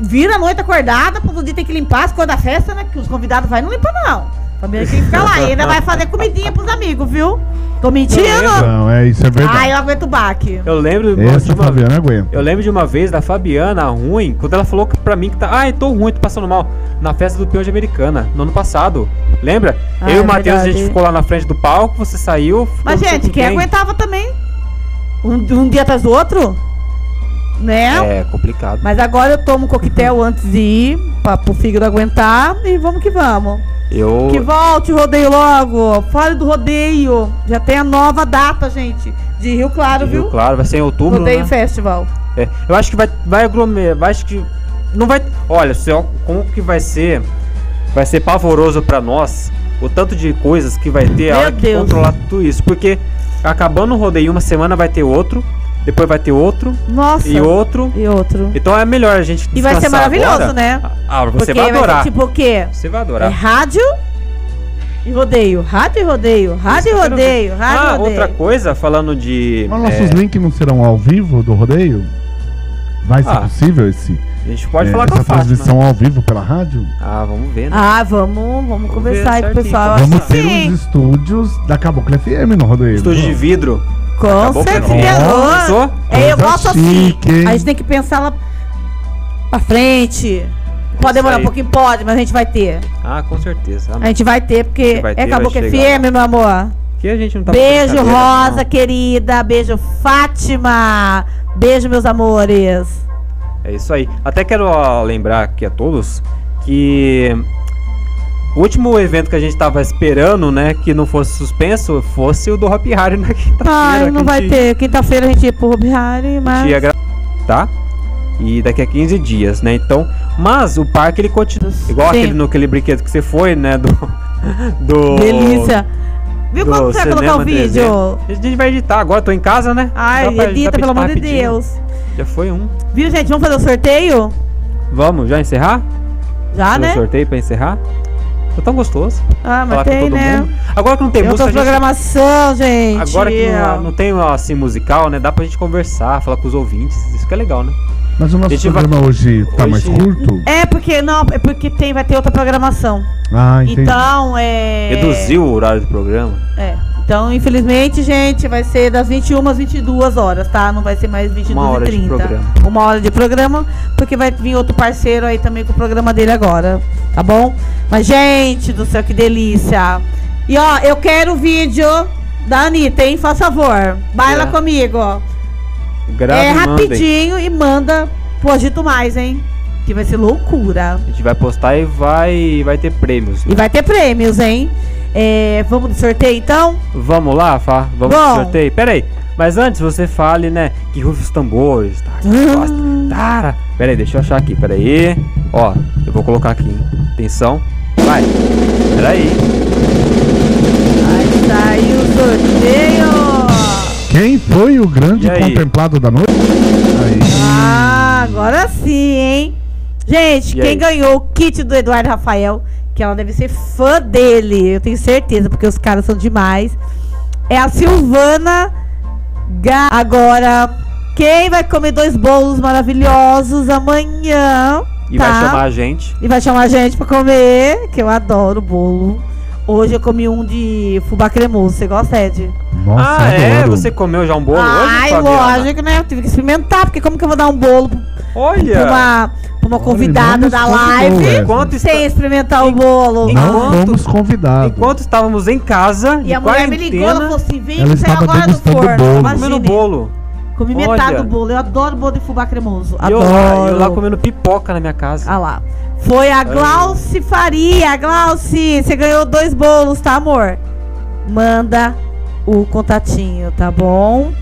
vira a noite acordada, pro dia ter que limpar as coisas da festa, né? Que os convidados vai não limpa não. Fabiana tem que ficar lá, e ainda vai fazer comidinha pros amigos, viu? Tô mentindo? Não, é isso, é Ah, verdade. eu aguento o baque. Eu lembro de Essa uma, Fabiana aguenta. eu lembro de uma vez da Fabiana ruim, quando ela falou pra mim que tá. Ai, tô ruim, tô passando mal. Na festa do Peão de Americana, no ano passado. Lembra? Ah, eu e é o Matheus, a gente ficou lá na frente do palco, você saiu. Mas, gente, quem aguentava também? Um, um dia atrás do outro? Né? É complicado. Mas agora eu tomo coquetel [LAUGHS] antes de ir, pra, pro fígado aguentar, e vamos que vamos. Eu. Que volte o rodeio logo. Fale do rodeio. Já tem a nova data, gente. De Rio Claro, Rio viu? Claro, vai ser em outubro. Rodeio né? Festival. É, eu acho que vai, vai aglomerar, vai, acho que não vai, olha, só como que vai ser, vai ser pavoroso pra nós o tanto de coisas que vai ter a Meu hora que Deus. controlar tudo isso, porque acabando o rodeio uma semana vai ter outro, depois vai ter outro Nossa. e outro, E outro. então é melhor a gente E vai ser maravilhoso, agora. né? Ah, você Porque vai adorar, ser tipo o quê? você vai É adorar. rádio e rodeio. Rádio e rodeio. Rádio e rodeio. Rádio Ah, e rodeio. outra coisa, falando de, Mas é, nossos links não serão ao vivo do rodeio? Vai ser Ah, possível esse? a gente pode é, falar com essa a Fátima. transmissão ao vivo pela rádio? Ah, vamos ver, né? Ah, vamos, vamos conversar aí com o pessoal. Acho Vamos ter sim. os estúdios da Cabocla FM no rodeio. Estúdio de Vamos. vidro. Com que certeza. é? É, eu gosto assim. A gente tem que pensar lá pra frente. Pode demorar um pouquinho, pode, mas a gente vai ter. Ah, com certeza. Ah, A gente vai ter, porque Vai ter, é acabou vai que chegar FM, meu amor. Aqui a gente não tá Beijo, Rosa, não. querida. Beijo, Fátima. Beijo, meus amores. É isso aí. Até quero ó, lembrar aqui a todos que o último evento que a gente tava esperando, né, que não fosse suspenso, fosse o do Hop Harry na [LAUGHS] quinta-feira. Ai, não que a vai gente- ter. Quinta-feira a gente ia pro Hobby Harry, a gente mas. ia gra- tá? E daqui a 15 dias, né? Então, mas o parque ele continua igual Sim. aquele no aquele brinquedo que você foi, né, do [LAUGHS] do Delícia. Viu do como você vai colocar o vídeo? 300. A gente vai editar agora, tô em casa, né? Ai, pra- edita, pelo amor de. Deus. Já foi um. Viu, gente? Vamos fazer o sorteio? Vamos, já encerrar? Já, Fazer o né? sorteio pra encerrar? Foi tão gostoso. Ah, mas falar com tem, todo né? mundo. Agora que não tem Tem música, gente, programação, gente. agora que não, não tem assim musical, né? Dá pra gente conversar, falar com os ouvintes. Isso que é legal, né? Mas o nosso A gente vai- programa hoje tá mais Hoje- curto? É porque não, é porque tem, vai ter outra programação. Ah, entendi. Então, é. Reduziu o horário do programa. É. Então, infelizmente, gente, vai ser das 21 às 22 horas, tá? Não vai ser mais 22 Uma hora e de 30. programa. Uma hora de programa, porque vai vir outro parceiro aí também com o programa dele agora, tá bom? Mas, gente do céu, que delícia. E, ó, eu quero o vídeo da Anitta, hein? Faz favor. Baila É. comigo, ó. Grave é rapidinho e manda pro Agito Mais, hein? Que vai ser loucura. A gente vai postar e vai, vai ter prêmios. né? E vai ter prêmios, hein? É, vamos no sorteio, então? Vamos lá, Fá? Vamos Bom. pro sorteio? Pera aí. Mas antes você fale, né? Que rufe os tambores. Tá, que Ah. Tara. Pera aí, deixa eu achar aqui. Pera aí. Ó, eu vou colocar aqui. hein? Atenção. Vai. Pera aí. Vai sair o sorteio! Quem foi o grande contemplado da noite? Aí. Ah, agora sim, hein? Gente, E quem aí? ganhou o kit do Eduardo Rafael, que ela deve ser fã dele, eu tenho certeza, porque os caras são demais, é a Silvana Ga... Agora, quem vai comer dois bolos maravilhosos amanhã? E tá? vai chamar a gente. E vai chamar a gente pra comer, que eu adoro bolo. Hoje eu comi um de fubá cremoso. Você gosta, Ed? Nossa, ah, é? Você comeu já um bolo Ai, hoje, Fabiana? lógico, né? Eu tive que experimentar, porque como que eu vou dar um bolo Olha! uma, pra uma convidada da live convidou. Enquanto, está- sem experimentar o bolo? Enquanto- Não fomos convidados. enquanto estávamos em casa, E a mulher me ligou, ela quarentena, falou assim: vem Ela que saiu agora do forno. bolo. comendo bolo. Comi Olha. metade do bolo. Eu adoro bolo de fubá cremoso. E eu Adoro. lá, eu lá comendo pipoca na minha casa. Ah lá. Foi a Glauci Faria. Glauci, você ganhou dois bolos, tá, amor? Manda o contatinho, tá bom?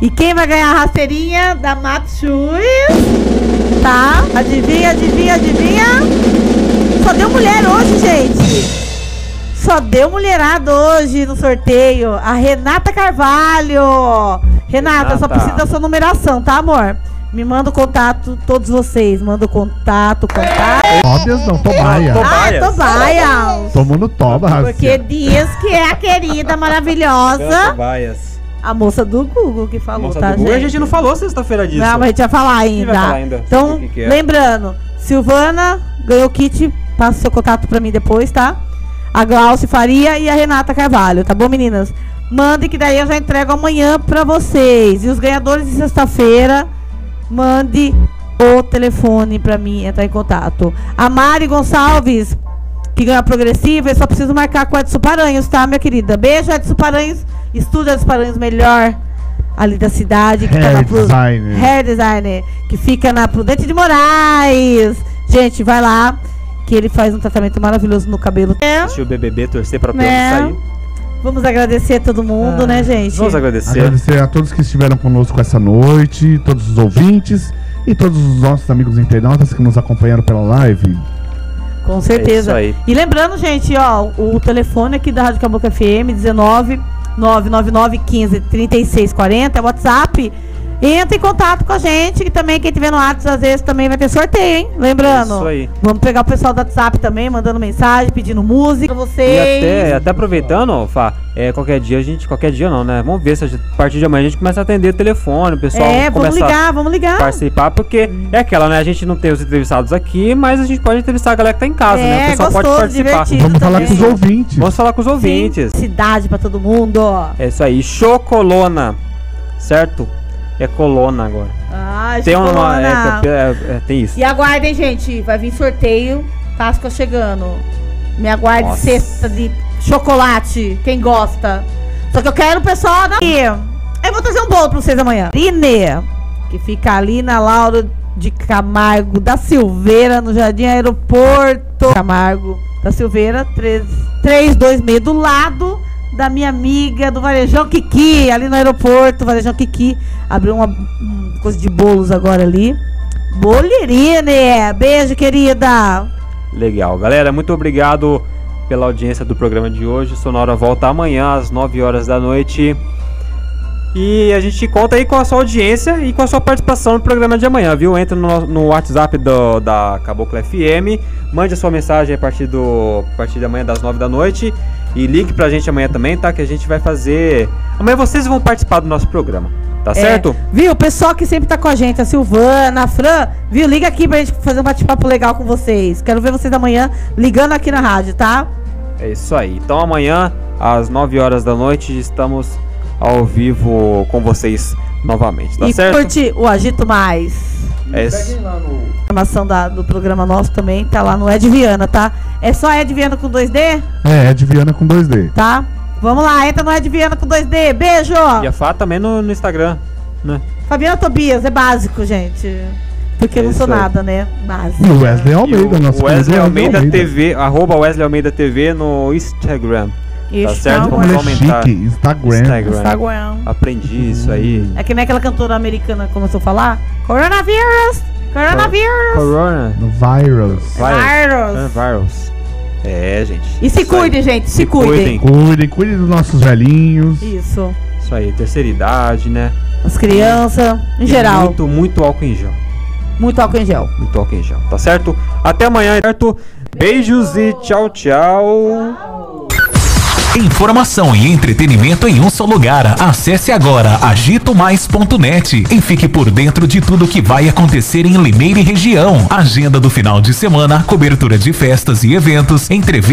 E quem vai ganhar a rasteirinha da Matsui? Tá? Adivinha, adivinha, adivinha? Só deu mulher hoje, gente. Só deu mulherada hoje no sorteio. A Renata Carvalho. Renata, só Renata. precisa da sua numeração, tá, amor? Me manda o contato, todos vocês. Manda o contato, contato. Óbvias não, Tobaia. Tô- Ah, Tobaias. Tobias. Tomando toba, Porque diz que é a querida, maravilhosa. Baias. A moça do Google que falou, Moça tá, do Google, gente? a gente não falou sexta-feira disso. Não, mas a gente vai falar ainda. vai falar ainda Então, que que é. lembrando, Silvana ganhou o kit, passa o seu contato pra mim depois, tá? a Glaucia Faria e a Renata Carvalho, tá bom, meninas? Mande que daí eu já entrego amanhã pra vocês. E os ganhadores de sexta-feira, mande o telefone pra mim entrar em contato. A Mari Gonçalves, que ganha progressiva, eu só preciso marcar com o Edson Paranhos, tá, minha querida? Beijo, Edson Paranhos. Estuda Edson Paranhos melhor ali da cidade. Que Hair tá designer. Hair designer, que fica na Prudente de Moraes. Gente, vai lá, que ele faz um tratamento maravilhoso no cabelo. É, Assistir o BBB, torcer pra Pedro Né? sair. Vamos agradecer a todo mundo, Ah, né, gente? Vamos agradecer. Agradecer a todos que estiveram conosco essa noite, todos os ouvintes e todos os nossos amigos internautas que nos acompanharam pela live. Com certeza. É isso aí. E lembrando, gente, ó, o telefone aqui da Rádio Caboclo FM, 19 999 15 36 40, é WhatsApp. Entra em contato com a gente, que também quem tiver no WhatsApp, às vezes também vai ter sorteio, hein? Lembrando. Isso aí. Vamos pegar o pessoal do WhatsApp também, mandando mensagem, pedindo música pra E vocês. até, até aproveitando, Fá, é, qualquer dia a gente. Qualquer dia não, né? Vamos ver se a, gente- a partir de amanhã a gente começa a atender o telefone, o pessoal é, vamos ligar, vamos ligar. participar, porque é aquela, né? A gente não tem os entrevistados aqui, mas a gente pode entrevistar a galera que tá em casa, né? O É, pessoal pode gostoso, participar. divertido. Vamos falar também. com os ouvintes. Vamos falar com os ouvintes. Cidade pra todo mundo, ó. É isso aí. Chocolona. Certo? É colona agora. Ai, Tem uma. Chocolona. É, é, é, tem isso. E aguardem, gente. Vai vir sorteio. Páscoa chegando. Me aguarde Nossa. cesta de chocolate. Quem gosta. Só que eu quero o pessoal daqui. Eu vou trazer um bolo pra vocês amanhã. Ine, que fica ali na Lauro de Camargo da Silveira, no Jardim Aeroporto. Camargo da Silveira, 3, 326, do lado da minha amiga do Varejão Kiki, ali no aeroporto, Varejão Kiki. Abriu uma, coisa de bolos agora ali. Bolerine! Beijo, querida! Legal. Galera, muito obrigado pela audiência do programa de hoje. Sonora volta amanhã às 9 horas da noite. E a gente conta aí com a sua audiência e com a sua participação no programa de amanhã, viu? Entra no, no WhatsApp do, da Caboclo FM, mande a sua mensagem a partir, do, a partir de amanhã das 9 da noite e ligue pra gente amanhã também, tá? Que a gente vai fazer. Amanhã vocês vão participar do nosso programa, tá certo? É, viu? O pessoal que sempre tá com a gente, a Silvana, a Fran, viu? Liga aqui pra gente fazer um bate-papo legal com vocês. Quero ver vocês amanhã ligando aqui na rádio, tá? É isso aí. Então amanhã, às 9 horas da noite, estamos ao vivo com vocês novamente, tá e certo? curte o Agito Mais. É isso. A informação da- do programa nosso também tá lá no Ed Viana, tá? É só Ed Viana com 2D, É, Ed Viana com 2D. tá? Vamos lá, entra no Ed Viana com 2D. Beijo! E a Fá também no, no Instagram, né? Fabiana Tobias, é básico, gente. Porque eu não É sou nada, né? Básico. E o Wesley E Almeida, o nosso Wesley querido Almeida TV, arroba Wesley Almeida TV no Instagram. Isso, certo? Como Vamos é aumentar. chique, Instagram. Instagram. Instagram. Aprendi isso aí. É que nem aquela cantora americana que começou a falar. Coronavírus! Coronavírus! Corona. No Virus. Virus. Virus. É, gente. E se Isso aí. cuide, gente, se, Se cuidem. cuidem. Cuidem, cuidem dos nossos velhinhos. Isso. Isso aí, terceira idade, né? As crianças, em E geral. Muito, muito álcool em gel. Muito álcool em gel. Muito álcool em gel, tá certo? Até amanhã, certo? Beijos e tchau, tchau. Informação e entretenimento em um só lugar. Acesse agora agitomais.net e fique por dentro de tudo que vai acontecer em Limeira e região. Agenda do final de semana, cobertura de festas e eventos, entrevistas